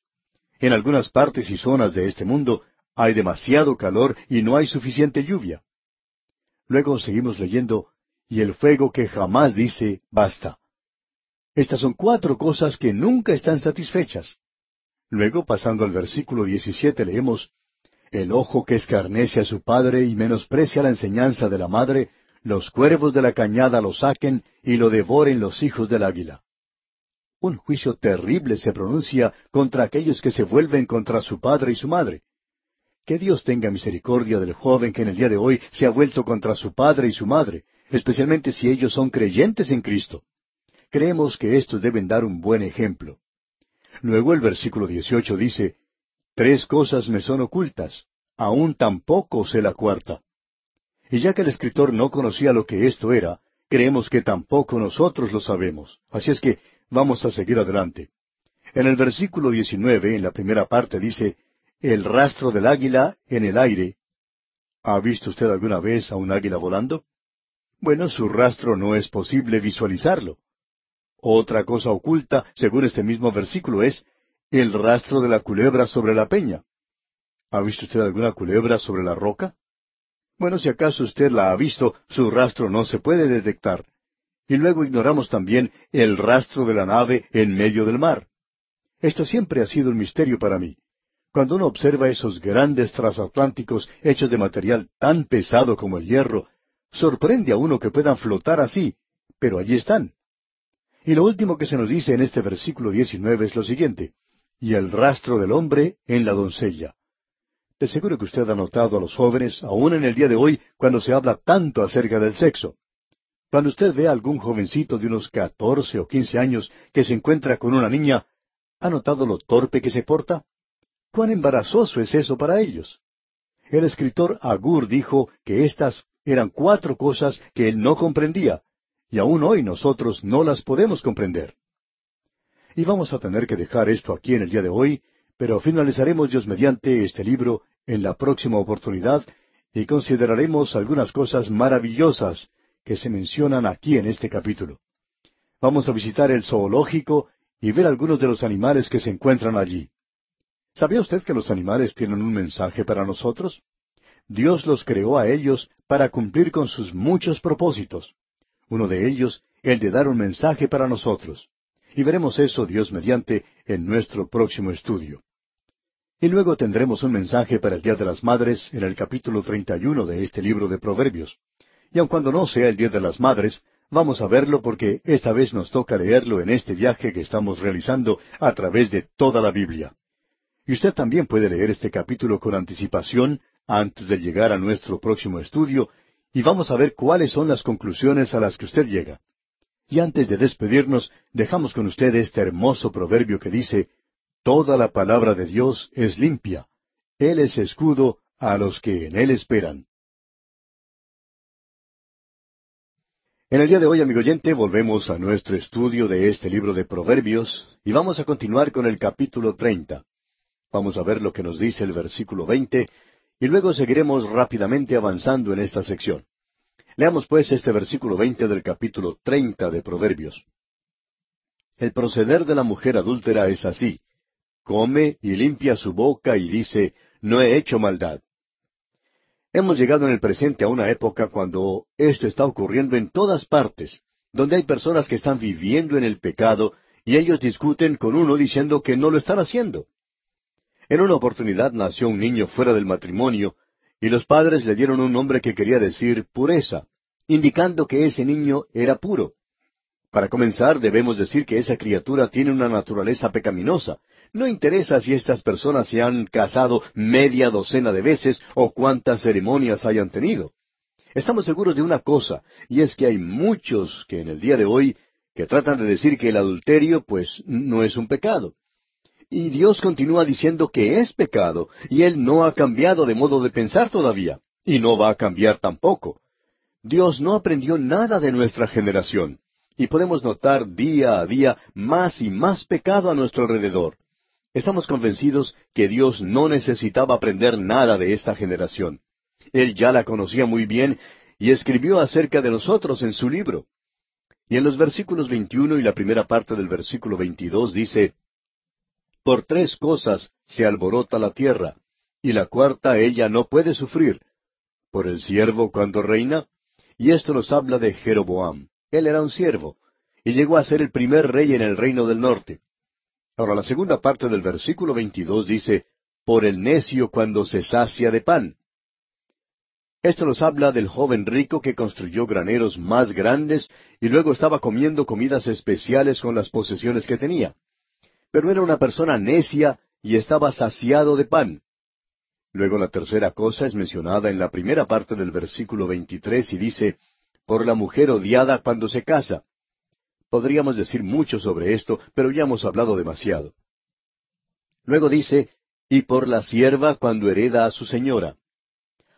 En algunas partes y zonas de este mundo hay demasiado calor y no hay suficiente lluvia. Luego seguimos leyendo, y el fuego que jamás dice, basta. Estas son cuatro cosas que nunca están satisfechas. Luego, pasando al versículo 17, leemos, El ojo que escarnece a su padre y menosprecia la enseñanza de la madre, los cuervos de la cañada lo saquen y lo devoren los hijos del águila. Un juicio terrible se pronuncia contra aquellos que se vuelven contra su padre y su madre. Que Dios tenga misericordia del joven que en el día de hoy se ha vuelto contra su padre y su madre, especialmente si ellos son creyentes en Cristo. Creemos que estos deben dar un buen ejemplo. Luego el versículo 18 dice, Tres cosas me son ocultas, aún tampoco sé la cuarta. Y ya que el escritor no conocía lo que esto era, creemos que tampoco nosotros lo sabemos. Así es que vamos a seguir adelante. En el versículo 19, en la primera parte, dice, El rastro del águila en el aire. ¿Ha visto usted alguna vez a un águila volando? Bueno, su rastro no es posible visualizarlo. Otra cosa oculta, según este mismo versículo, es el rastro de la culebra sobre la peña. ¿Ha visto usted alguna culebra sobre la roca? Bueno, si acaso usted la ha visto, su rastro no se puede detectar. Y luego ignoramos también el rastro de la nave en medio del mar. Esto siempre ha sido un misterio para mí. Cuando uno observa esos grandes transatlánticos hechos de material tan pesado como el hierro, sorprende a uno que puedan flotar así, pero allí están. Y lo último que se nos dice en este versículo 19 es lo siguiente, y el rastro del hombre en la doncella. De seguro que usted ha notado a los jóvenes, aún en el día de hoy, cuando se habla tanto acerca del sexo. Cuando usted ve a algún jovencito de unos catorce o quince años que se encuentra con una niña, ¿ha notado lo torpe que se porta? ¿Cuán embarazoso es eso para ellos? El escritor Agur dijo que estas eran cuatro cosas que él no comprendía, y aún hoy nosotros no las podemos comprender. Y vamos a tener que dejar esto aquí en el día de hoy, pero finalizaremos Dios mediante este libro en la próxima oportunidad y consideraremos algunas cosas maravillosas que se mencionan aquí en este capítulo. Vamos a visitar el zoológico y ver algunos de los animales que se encuentran allí. ¿Sabía usted que los animales tienen un mensaje para nosotros? Dios los creó a ellos para cumplir con sus muchos propósitos uno de ellos el de dar un mensaje para nosotros. Y veremos eso, Dios mediante, en nuestro próximo estudio. Y luego tendremos un mensaje para el Día de las Madres en el capítulo 31 de este libro de Proverbios. Y aun cuando no sea el Día de las Madres, vamos a verlo porque esta vez nos toca leerlo en este viaje que estamos realizando a través de toda la Biblia. Y usted también puede leer este capítulo con anticipación antes de llegar a nuestro próximo estudio y vamos a ver cuáles son las conclusiones a las que usted llega. Y antes de despedirnos, dejamos con usted este hermoso proverbio que dice, Toda la palabra de Dios es limpia. Él es escudo a los que en Él esperan. En el día de hoy, amigo oyente, volvemos a nuestro estudio de este libro de Proverbios y vamos a continuar con el capítulo treinta. Vamos a ver lo que nos dice el versículo veinte y luego seguiremos rápidamente avanzando en esta sección. Leamos pues este versículo veinte del capítulo treinta de Proverbios. El proceder de la mujer adúltera es así. Come y limpia su boca y dice, no he hecho maldad. Hemos llegado en el presente a una época cuando esto está ocurriendo en todas partes, donde hay personas que están viviendo en el pecado y ellos discuten con uno diciendo que no lo están haciendo. En una oportunidad nació un niño fuera del matrimonio y los padres le dieron un nombre que quería decir pureza, indicando que ese niño era puro. Para comenzar, debemos decir que esa criatura tiene una naturaleza pecaminosa, no interesa si estas personas se han casado media docena de veces o cuántas ceremonias hayan tenido. Estamos seguros de una cosa, y es que hay muchos que en el día de hoy que tratan de decir que el adulterio pues no es un pecado. Y Dios continúa diciendo que es pecado, y Él no ha cambiado de modo de pensar todavía, y no va a cambiar tampoco. Dios no aprendió nada de nuestra generación, y podemos notar día a día más y más pecado a nuestro alrededor. Estamos convencidos que Dios no necesitaba aprender nada de esta generación. Él ya la conocía muy bien y escribió acerca de nosotros en su libro. Y en los versículos 21 y la primera parte del versículo 22 dice, Por tres cosas se alborota la tierra, y la cuarta ella no puede sufrir. Por el siervo cuando reina, y esto nos habla de Jeroboam. Él era un siervo, y llegó a ser el primer rey en el reino del norte. Ahora la segunda parte del versículo 22 dice, por el necio cuando se sacia de pan. Esto nos habla del joven rico que construyó graneros más grandes y luego estaba comiendo comidas especiales con las posesiones que tenía. Pero era una persona necia y estaba saciado de pan. Luego la tercera cosa es mencionada en la primera parte del versículo 23 y dice, por la mujer odiada cuando se casa. Podríamos decir mucho sobre esto, pero ya hemos hablado demasiado. Luego dice, y por la sierva cuando hereda a su señora.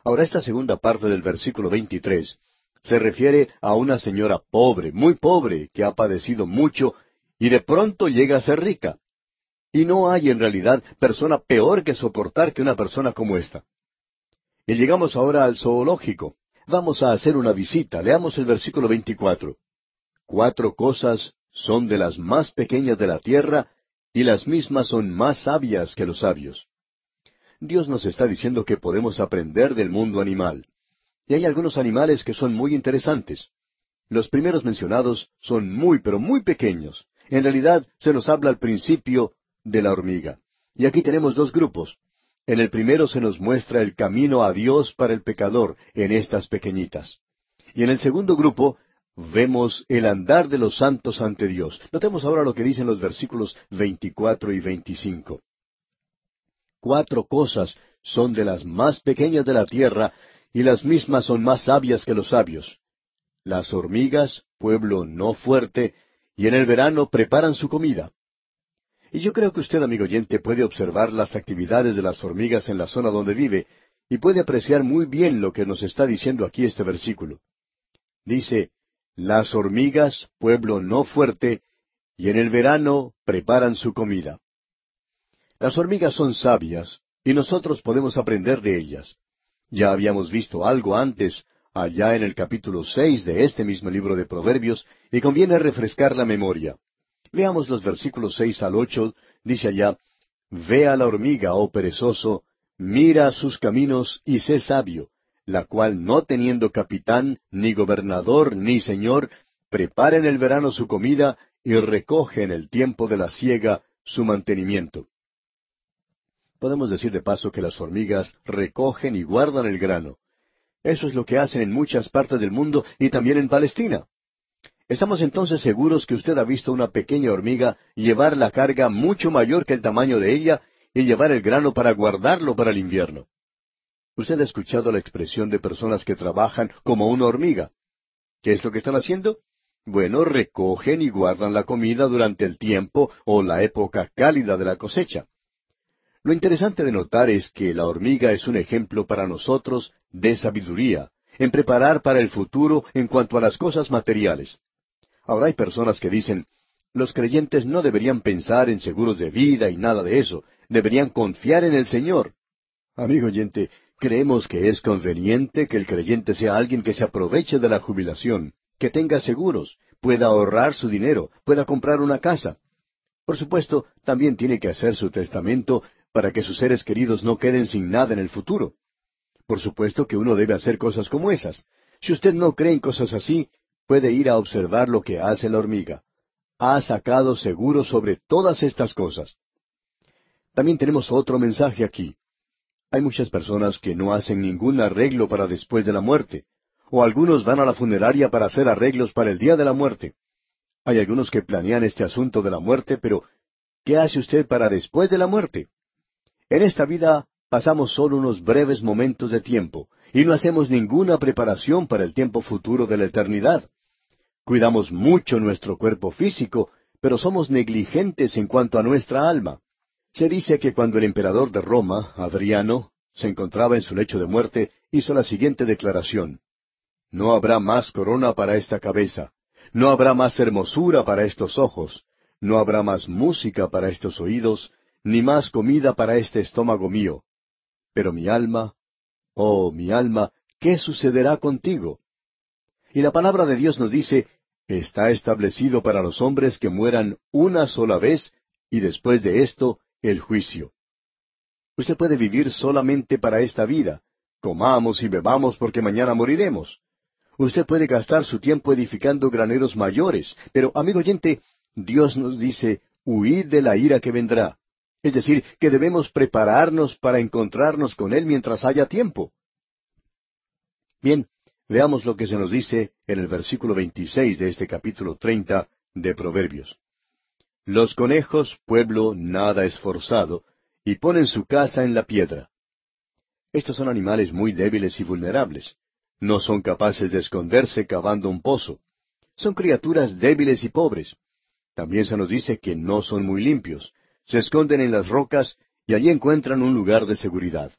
Ahora esta segunda parte del versículo 23 se refiere a una señora pobre, muy pobre, que ha padecido mucho y de pronto llega a ser rica. Y no hay en realidad persona peor que soportar que una persona como esta. Y llegamos ahora al zoológico. Vamos a hacer una visita. Leamos el versículo 24. Cuatro cosas son de las más pequeñas de la tierra, y las mismas son más sabias que los sabios. Dios nos está diciendo que podemos aprender del mundo animal. Y hay algunos animales que son muy interesantes. Los primeros mencionados son muy, pero muy pequeños. En realidad se nos habla al principio de la hormiga. Y aquí tenemos dos grupos. En el primero se nos muestra el camino a Dios para el pecador en estas pequeñitas. Y en el segundo grupo vemos el andar de los santos ante Dios. Notemos ahora lo que dicen los versículos 24 y 25. Cuatro cosas son de las más pequeñas de la tierra, y las mismas son más sabias que los sabios. Las hormigas, pueblo no fuerte, y en el verano preparan su comida. Y yo creo que usted, amigo oyente, puede observar las actividades de las hormigas en la zona donde vive, y puede apreciar muy bien lo que nos está diciendo aquí este versículo. Dice, las hormigas, pueblo no fuerte, y en el verano preparan su comida. Las hormigas son sabias, y nosotros podemos aprender de ellas. Ya habíamos visto algo antes, allá en el capítulo seis de este mismo libro de Proverbios, y conviene refrescar la memoria. Veamos los versículos seis al ocho, dice allá, Ve a la hormiga, oh perezoso, mira sus caminos y sé sabio, la cual no teniendo capitán, ni gobernador, ni señor, prepara en el verano su comida y recoge en el tiempo de la siega su mantenimiento. Podemos decir de paso que las hormigas recogen y guardan el grano. Eso es lo que hacen en muchas partes del mundo y también en Palestina. Estamos entonces seguros que usted ha visto una pequeña hormiga llevar la carga mucho mayor que el tamaño de ella y llevar el grano para guardarlo para el invierno. Usted ha escuchado la expresión de personas que trabajan como una hormiga. ¿Qué es lo que están haciendo? Bueno, recogen y guardan la comida durante el tiempo o la época cálida de la cosecha. Lo interesante de notar es que la hormiga es un ejemplo para nosotros de sabiduría, en preparar para el futuro en cuanto a las cosas materiales. Ahora hay personas que dicen, los creyentes no deberían pensar en seguros de vida y nada de eso, deberían confiar en el Señor. Amigo oyente, creemos que es conveniente que el creyente sea alguien que se aproveche de la jubilación, que tenga seguros, pueda ahorrar su dinero, pueda comprar una casa. Por supuesto, también tiene que hacer su testamento para que sus seres queridos no queden sin nada en el futuro. Por supuesto que uno debe hacer cosas como esas. Si usted no cree en cosas así, puede ir a observar lo que hace la hormiga. Ha sacado seguro sobre todas estas cosas. También tenemos otro mensaje aquí. Hay muchas personas que no hacen ningún arreglo para después de la muerte, o algunos van a la funeraria para hacer arreglos para el día de la muerte. Hay algunos que planean este asunto de la muerte, pero ¿qué hace usted para después de la muerte? En esta vida pasamos solo unos breves momentos de tiempo y no hacemos ninguna preparación para el tiempo futuro de la eternidad. Cuidamos mucho nuestro cuerpo físico, pero somos negligentes en cuanto a nuestra alma. Se dice que cuando el emperador de Roma, Adriano, se encontraba en su lecho de muerte, hizo la siguiente declaración. No habrá más corona para esta cabeza, no habrá más hermosura para estos ojos, no habrá más música para estos oídos, ni más comida para este estómago mío. Pero mi alma, oh mi alma, ¿qué sucederá contigo? Y la palabra de Dios nos dice, está establecido para los hombres que mueran una sola vez, y después de esto, el juicio. Usted puede vivir solamente para esta vida. Comamos y bebamos porque mañana moriremos. Usted puede gastar su tiempo edificando graneros mayores, pero, amigo oyente, Dios nos dice, huid de la ira que vendrá. Es decir, que debemos prepararnos para encontrarnos con Él mientras haya tiempo. Bien, veamos lo que se nos dice en el versículo 26 de este capítulo 30 de Proverbios. Los conejos, pueblo nada esforzado, y ponen su casa en la piedra. Estos son animales muy débiles y vulnerables. No son capaces de esconderse cavando un pozo. Son criaturas débiles y pobres. También se nos dice que no son muy limpios, se esconden en las rocas y allí encuentran un lugar de seguridad.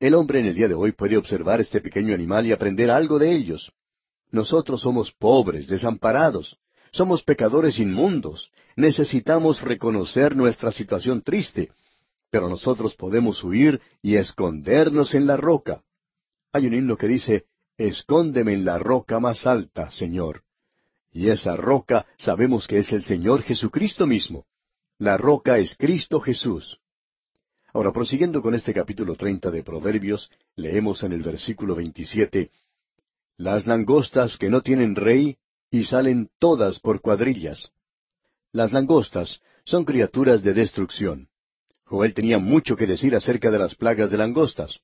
El hombre en el día de hoy puede observar este pequeño animal y aprender algo de ellos. Nosotros somos pobres, desamparados, somos pecadores inmundos, necesitamos reconocer nuestra situación triste, pero nosotros podemos huir y escondernos en la roca. Hay un himno que dice, Escóndeme en la roca más alta, Señor. Y esa roca sabemos que es el Señor Jesucristo mismo. La roca es Cristo Jesús. Ahora, prosiguiendo con este capítulo treinta de Proverbios, leemos en el versículo veintisiete Las langostas que no tienen rey y salen todas por cuadrillas. Las langostas son criaturas de destrucción. Joel tenía mucho que decir acerca de las plagas de langostas.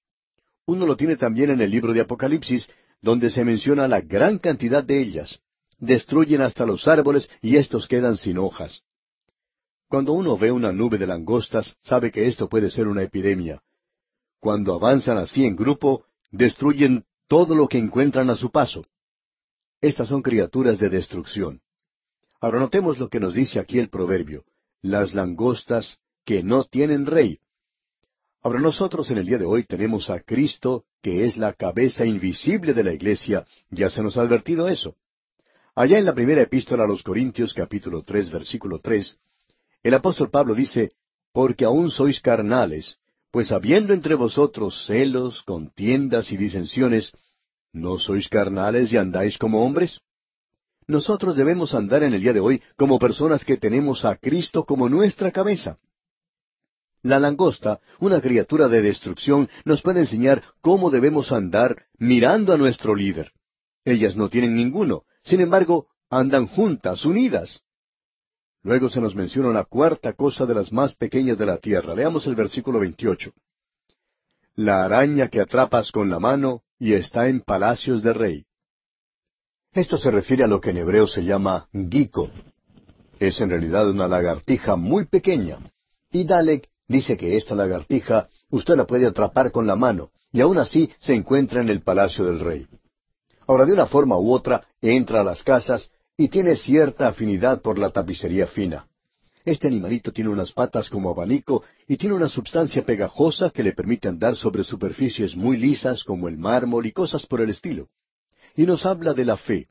Uno lo tiene también en el libro de Apocalipsis, donde se menciona la gran cantidad de ellas. Destruyen hasta los árboles y éstos quedan sin hojas. Cuando uno ve una nube de langostas, sabe que esto puede ser una epidemia. Cuando avanzan así en grupo, destruyen todo lo que encuentran a su paso. Estas son criaturas de destrucción. Ahora notemos lo que nos dice aquí el proverbio, las langostas que no tienen rey. Ahora nosotros en el día de hoy tenemos a Cristo, que es la cabeza invisible de la iglesia, ya se nos ha advertido eso. Allá en la primera epístola a los Corintios capítulo tres versículo tres, el apóstol Pablo dice, Porque aún sois carnales, pues habiendo entre vosotros celos, contiendas y disensiones, ¿no sois carnales y andáis como hombres? Nosotros debemos andar en el día de hoy como personas que tenemos a Cristo como nuestra cabeza. La langosta, una criatura de destrucción, nos puede enseñar cómo debemos andar mirando a nuestro líder. Ellas no tienen ninguno, sin embargo, andan juntas, unidas. Luego se nos menciona una cuarta cosa de las más pequeñas de la tierra. Leamos el versículo 28. La araña que atrapas con la mano y está en palacios de rey. Esto se refiere a lo que en hebreo se llama gico. Es en realidad una lagartija muy pequeña. Y Dalek dice que esta lagartija usted la puede atrapar con la mano, y aún así se encuentra en el palacio del rey. Ahora, de una forma u otra, entra a las casas y tiene cierta afinidad por la tapicería fina. Este animalito tiene unas patas como abanico y tiene una sustancia pegajosa que le permite andar sobre superficies muy lisas como el mármol y cosas por el estilo. Y nos habla de la fe,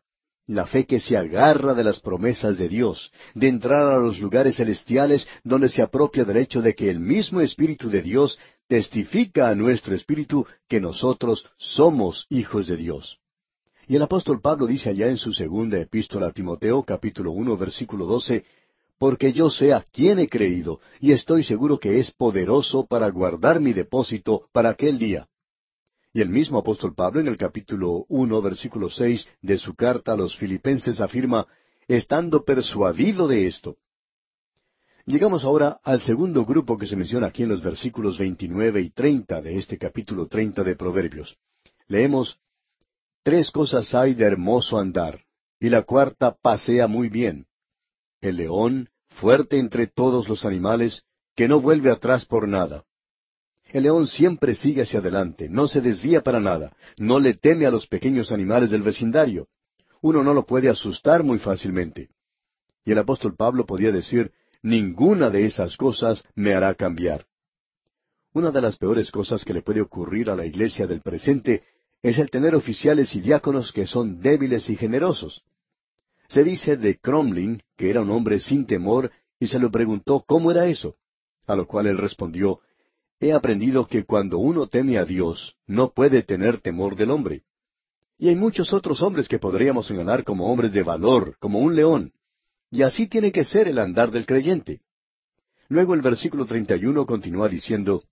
la fe que se agarra de las promesas de Dios, de entrar a los lugares celestiales donde se apropia del hecho de que el mismo Espíritu de Dios testifica a nuestro espíritu que nosotros somos hijos de Dios. Y el apóstol Pablo dice allá en su segunda epístola a Timoteo, capítulo uno, versículo doce, porque yo sé a quién he creído, y estoy seguro que es poderoso para guardar mi depósito para aquel día. Y el mismo apóstol Pablo en el capítulo uno, versículo seis de su carta a los filipenses afirma, estando persuadido de esto. Llegamos ahora al segundo grupo que se menciona aquí en los versículos veintinueve y treinta de este capítulo treinta de Proverbios. Leemos Tres cosas hay de hermoso andar, y la cuarta pasea muy bien. El león, fuerte entre todos los animales, que no vuelve atrás por nada. El león siempre sigue hacia adelante, no se desvía para nada, no le teme a los pequeños animales del vecindario. Uno no lo puede asustar muy fácilmente. Y el apóstol Pablo podía decir, ninguna de esas cosas me hará cambiar. Una de las peores cosas que le puede ocurrir a la iglesia del presente es el tener oficiales y diáconos que son débiles y generosos. Se dice de Cromlin que era un hombre sin temor y se le preguntó cómo era eso, a lo cual él respondió, He aprendido que cuando uno teme a Dios, no puede tener temor del hombre. Y hay muchos otros hombres que podríamos enganar como hombres de valor, como un león. Y así tiene que ser el andar del creyente. Luego el versículo 31 continúa diciendo,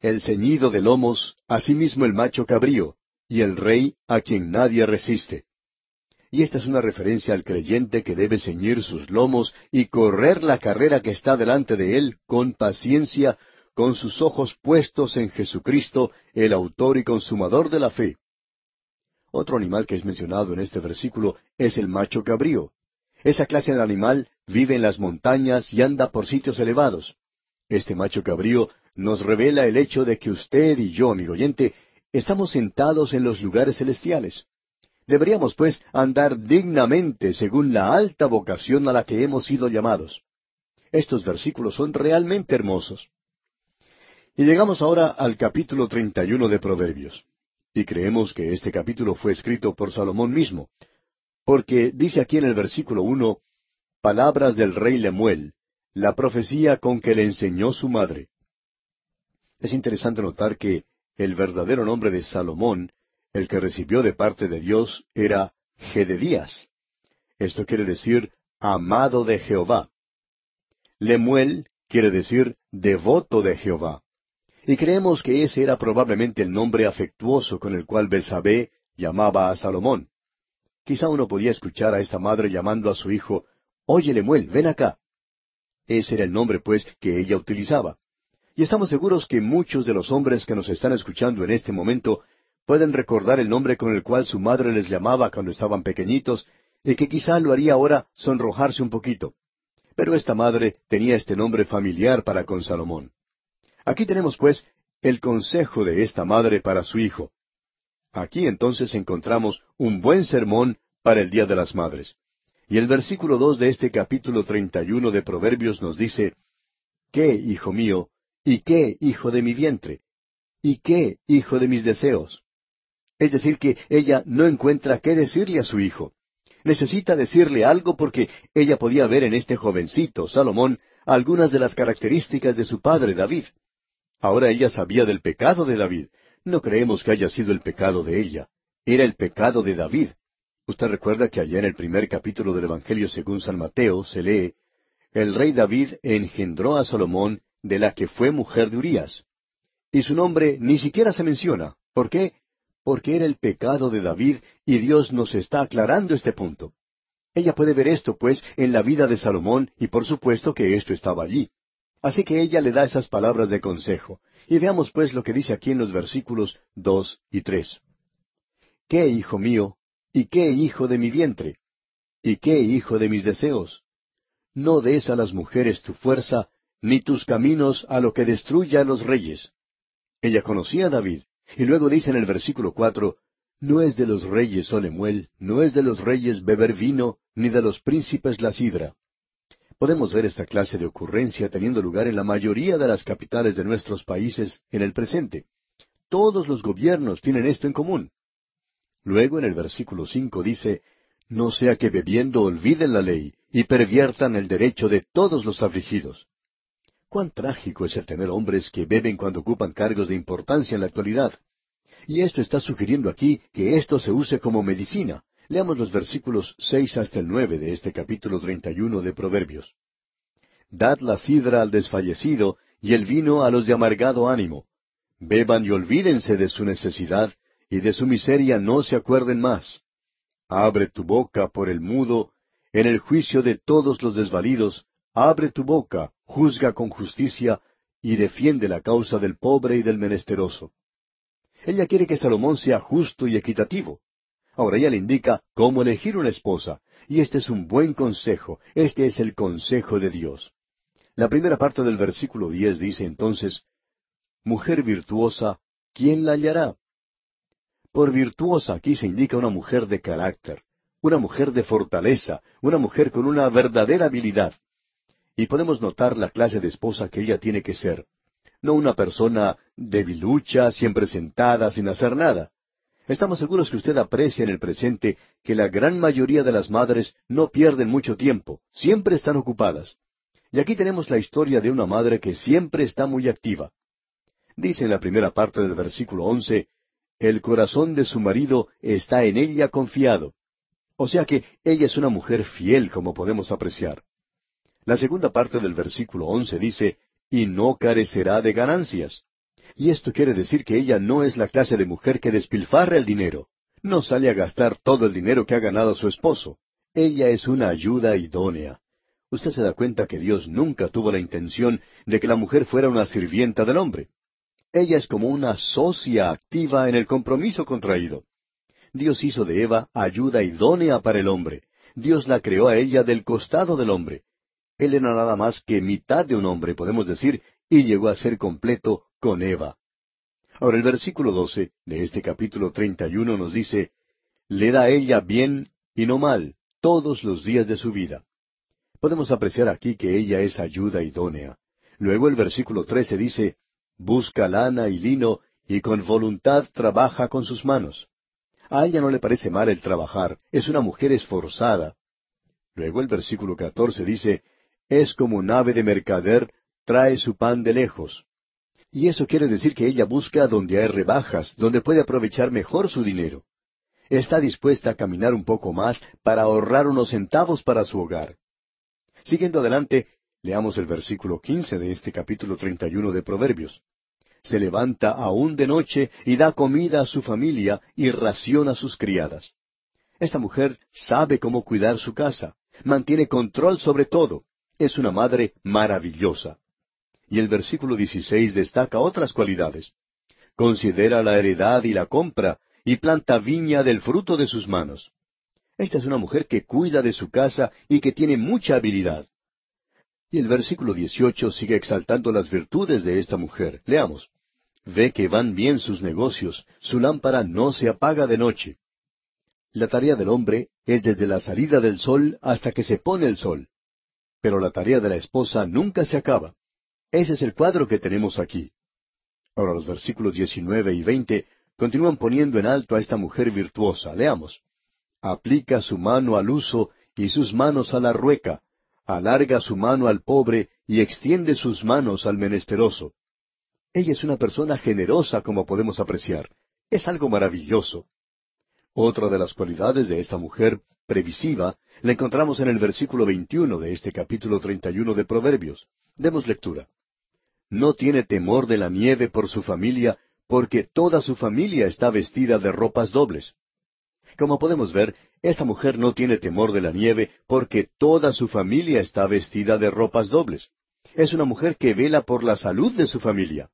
el ceñido de lomos, asimismo el macho cabrío, y el rey a quien nadie resiste. Y esta es una referencia al creyente que debe ceñir sus lomos y correr la carrera que está delante de él con paciencia, con sus ojos puestos en Jesucristo, el autor y consumador de la fe. Otro animal que es mencionado en este versículo es el macho cabrío. Esa clase de animal vive en las montañas y anda por sitios elevados. Este macho cabrío nos revela el hecho de que usted y yo, amigo oyente, estamos sentados en los lugares celestiales. Deberíamos, pues, andar dignamente según la alta vocación a la que hemos sido llamados. Estos versículos son realmente hermosos. Y llegamos ahora al capítulo 31 de Proverbios. Y creemos que este capítulo fue escrito por Salomón mismo, porque dice aquí en el versículo uno, palabras del rey Lemuel, la profecía con que le enseñó su madre. Es interesante notar que el verdadero nombre de Salomón, el que recibió de parte de Dios, era Gededías. Esto quiere decir amado de Jehová. Lemuel quiere decir devoto de Jehová. Y creemos que ese era probablemente el nombre afectuoso con el cual Belsabé llamaba a Salomón. Quizá uno podía escuchar a esta madre llamando a su hijo, Oye Lemuel, ven acá. Ese era el nombre, pues, que ella utilizaba. Y estamos seguros que muchos de los hombres que nos están escuchando en este momento pueden recordar el nombre con el cual su madre les llamaba cuando estaban pequeñitos, y que quizá lo haría ahora sonrojarse un poquito. Pero esta madre tenía este nombre familiar para con Salomón. Aquí tenemos, pues, el consejo de esta madre para su hijo. Aquí entonces encontramos un buen sermón para el Día de las Madres. Y el versículo dos de este capítulo treinta y uno de Proverbios nos dice ¿Qué, hijo mío, ¿Y qué, hijo de mi vientre? ¿Y qué, hijo de mis deseos? Es decir, que ella no encuentra qué decirle a su hijo. Necesita decirle algo porque ella podía ver en este jovencito, Salomón, algunas de las características de su padre David. Ahora ella sabía del pecado de David. No creemos que haya sido el pecado de ella. Era el pecado de David. Usted recuerda que allá en el primer capítulo del Evangelio según San Mateo se lee, El rey David engendró a Salomón de la que fue mujer de Urías. Y su nombre ni siquiera se menciona. ¿Por qué? Porque era el pecado de David y Dios nos está aclarando este punto. Ella puede ver esto, pues, en la vida de Salomón y por supuesto que esto estaba allí. Así que ella le da esas palabras de consejo. Y veamos pues lo que dice aquí en los versículos dos y tres. ¿Qué hijo mío? ¿Y qué hijo de mi vientre? ¿Y qué hijo de mis deseos? No des a las mujeres tu fuerza, ni tus caminos a lo que destruya a los reyes. Ella conocía a David, y luego dice en el versículo cuatro, No es de los reyes Olemuel, no es de los reyes beber vino, ni de los príncipes la sidra. Podemos ver esta clase de ocurrencia teniendo lugar en la mayoría de las capitales de nuestros países en el presente. Todos los gobiernos tienen esto en común. Luego en el versículo cinco dice, No sea que bebiendo olviden la ley y perviertan el derecho de todos los afligidos. Cuán trágico es el tener hombres que beben cuando ocupan cargos de importancia en la actualidad. Y esto está sugiriendo aquí que esto se use como medicina. Leamos los versículos seis hasta el nueve de este capítulo treinta y uno de Proverbios. Dad la sidra al desfallecido y el vino a los de amargado ánimo. Beban y olvídense de su necesidad, y de su miseria no se acuerden más. Abre tu boca por el mudo, en el juicio de todos los desvalidos, abre tu boca, juzga con justicia, y defiende la causa del pobre y del menesteroso. Ella quiere que Salomón sea justo y equitativo. Ahora ella le indica cómo elegir una esposa, y este es un buen consejo, este es el consejo de Dios. La primera parte del versículo diez dice entonces, Mujer virtuosa, ¿quién la hallará? Por virtuosa aquí se indica una mujer de carácter, una mujer de fortaleza, una mujer con una verdadera habilidad. Y podemos notar la clase de esposa que ella tiene que ser no una persona debilucha, siempre sentada, sin hacer nada. Estamos seguros que usted aprecia en el presente que la gran mayoría de las madres no pierden mucho tiempo, siempre están ocupadas. Y aquí tenemos la historia de una madre que siempre está muy activa. Dice en la primera parte del versículo once, el corazón de su marido está en ella confiado. O sea que ella es una mujer fiel, como podemos apreciar. La segunda parte del versículo once dice, y no carecerá de ganancias. Y esto quiere decir que ella no es la clase de mujer que despilfarra el dinero. No sale a gastar todo el dinero que ha ganado su esposo. Ella es una ayuda idónea. Usted se da cuenta que Dios nunca tuvo la intención de que la mujer fuera una sirvienta del hombre. Ella es como una socia activa en el compromiso contraído. Dios hizo de Eva ayuda idónea para el hombre. Dios la creó a ella del costado del hombre. Él era nada más que mitad de un hombre, podemos decir, y llegó a ser completo con Eva. Ahora el versículo doce de este capítulo treinta y uno nos dice, le da a ella bien y no mal todos los días de su vida. Podemos apreciar aquí que ella es ayuda idónea. Luego el versículo trece dice, busca lana y lino y con voluntad trabaja con sus manos. A ella no le parece mal el trabajar, es una mujer esforzada. Luego el versículo catorce dice, es como un ave de mercader, trae su pan de lejos. Y eso quiere decir que ella busca donde hay rebajas, donde puede aprovechar mejor su dinero. Está dispuesta a caminar un poco más para ahorrar unos centavos para su hogar. Siguiendo adelante, leamos el versículo quince de este capítulo treinta y uno de Proverbios. Se levanta aún de noche y da comida a su familia y raciona a sus criadas. Esta mujer sabe cómo cuidar su casa, mantiene control sobre todo, es una madre maravillosa. Y el versículo 16 destaca otras cualidades. Considera la heredad y la compra, y planta viña del fruto de sus manos. Esta es una mujer que cuida de su casa y que tiene mucha habilidad. Y el versículo 18 sigue exaltando las virtudes de esta mujer. Leamos. Ve que van bien sus negocios, su lámpara no se apaga de noche. La tarea del hombre es desde la salida del sol hasta que se pone el sol. Pero la tarea de la esposa nunca se acaba. Ese es el cuadro que tenemos aquí. Ahora los versículos 19 y 20 continúan poniendo en alto a esta mujer virtuosa. Leamos. Aplica su mano al uso y sus manos a la rueca. Alarga su mano al pobre y extiende sus manos al menesteroso. Ella es una persona generosa como podemos apreciar. Es algo maravilloso. Otra de las cualidades de esta mujer previsiva la encontramos en el versículo 21 de este capítulo 31 de Proverbios. Demos lectura. No tiene temor de la nieve por su familia, porque toda su familia está vestida de ropas dobles. Como podemos ver, esta mujer no tiene temor de la nieve porque toda su familia está vestida de ropas dobles. Es una mujer que vela por la salud de su familia.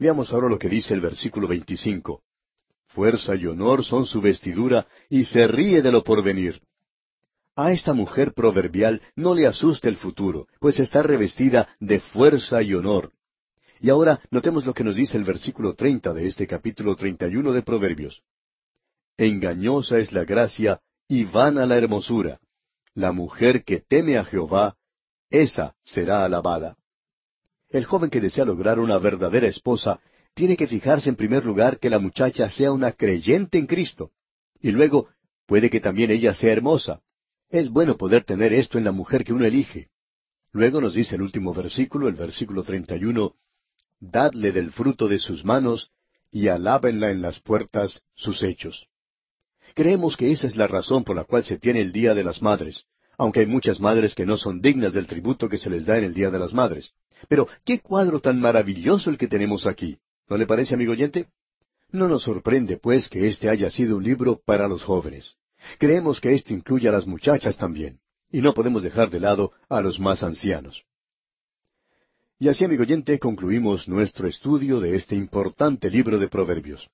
Veamos ahora lo que dice el versículo 25. Fuerza y honor son su vestidura, y se ríe de lo porvenir. A esta mujer proverbial no le asusta el futuro, pues está revestida de fuerza y honor. Y ahora notemos lo que nos dice el versículo treinta de este capítulo treinta y uno de Proverbios. engañosa es la gracia y vana la hermosura. La mujer que teme a Jehová, esa será alabada. El joven que desea lograr una verdadera esposa tiene que fijarse en primer lugar que la muchacha sea una creyente en Cristo. Y luego, puede que también ella sea hermosa. Es bueno poder tener esto en la mujer que uno elige. Luego nos dice el último versículo, el versículo 31, Dadle del fruto de sus manos, y alábenla en las puertas sus hechos. Creemos que esa es la razón por la cual se tiene el Día de las Madres, aunque hay muchas madres que no son dignas del tributo que se les da en el Día de las Madres. Pero, ¿qué cuadro tan maravilloso el que tenemos aquí? ¿No le parece, amigo oyente? No nos sorprende, pues, que este haya sido un libro para los jóvenes. Creemos que esto incluye a las muchachas también, y no podemos dejar de lado a los más ancianos. Y así, amigo oyente, concluimos nuestro estudio de este importante libro de Proverbios.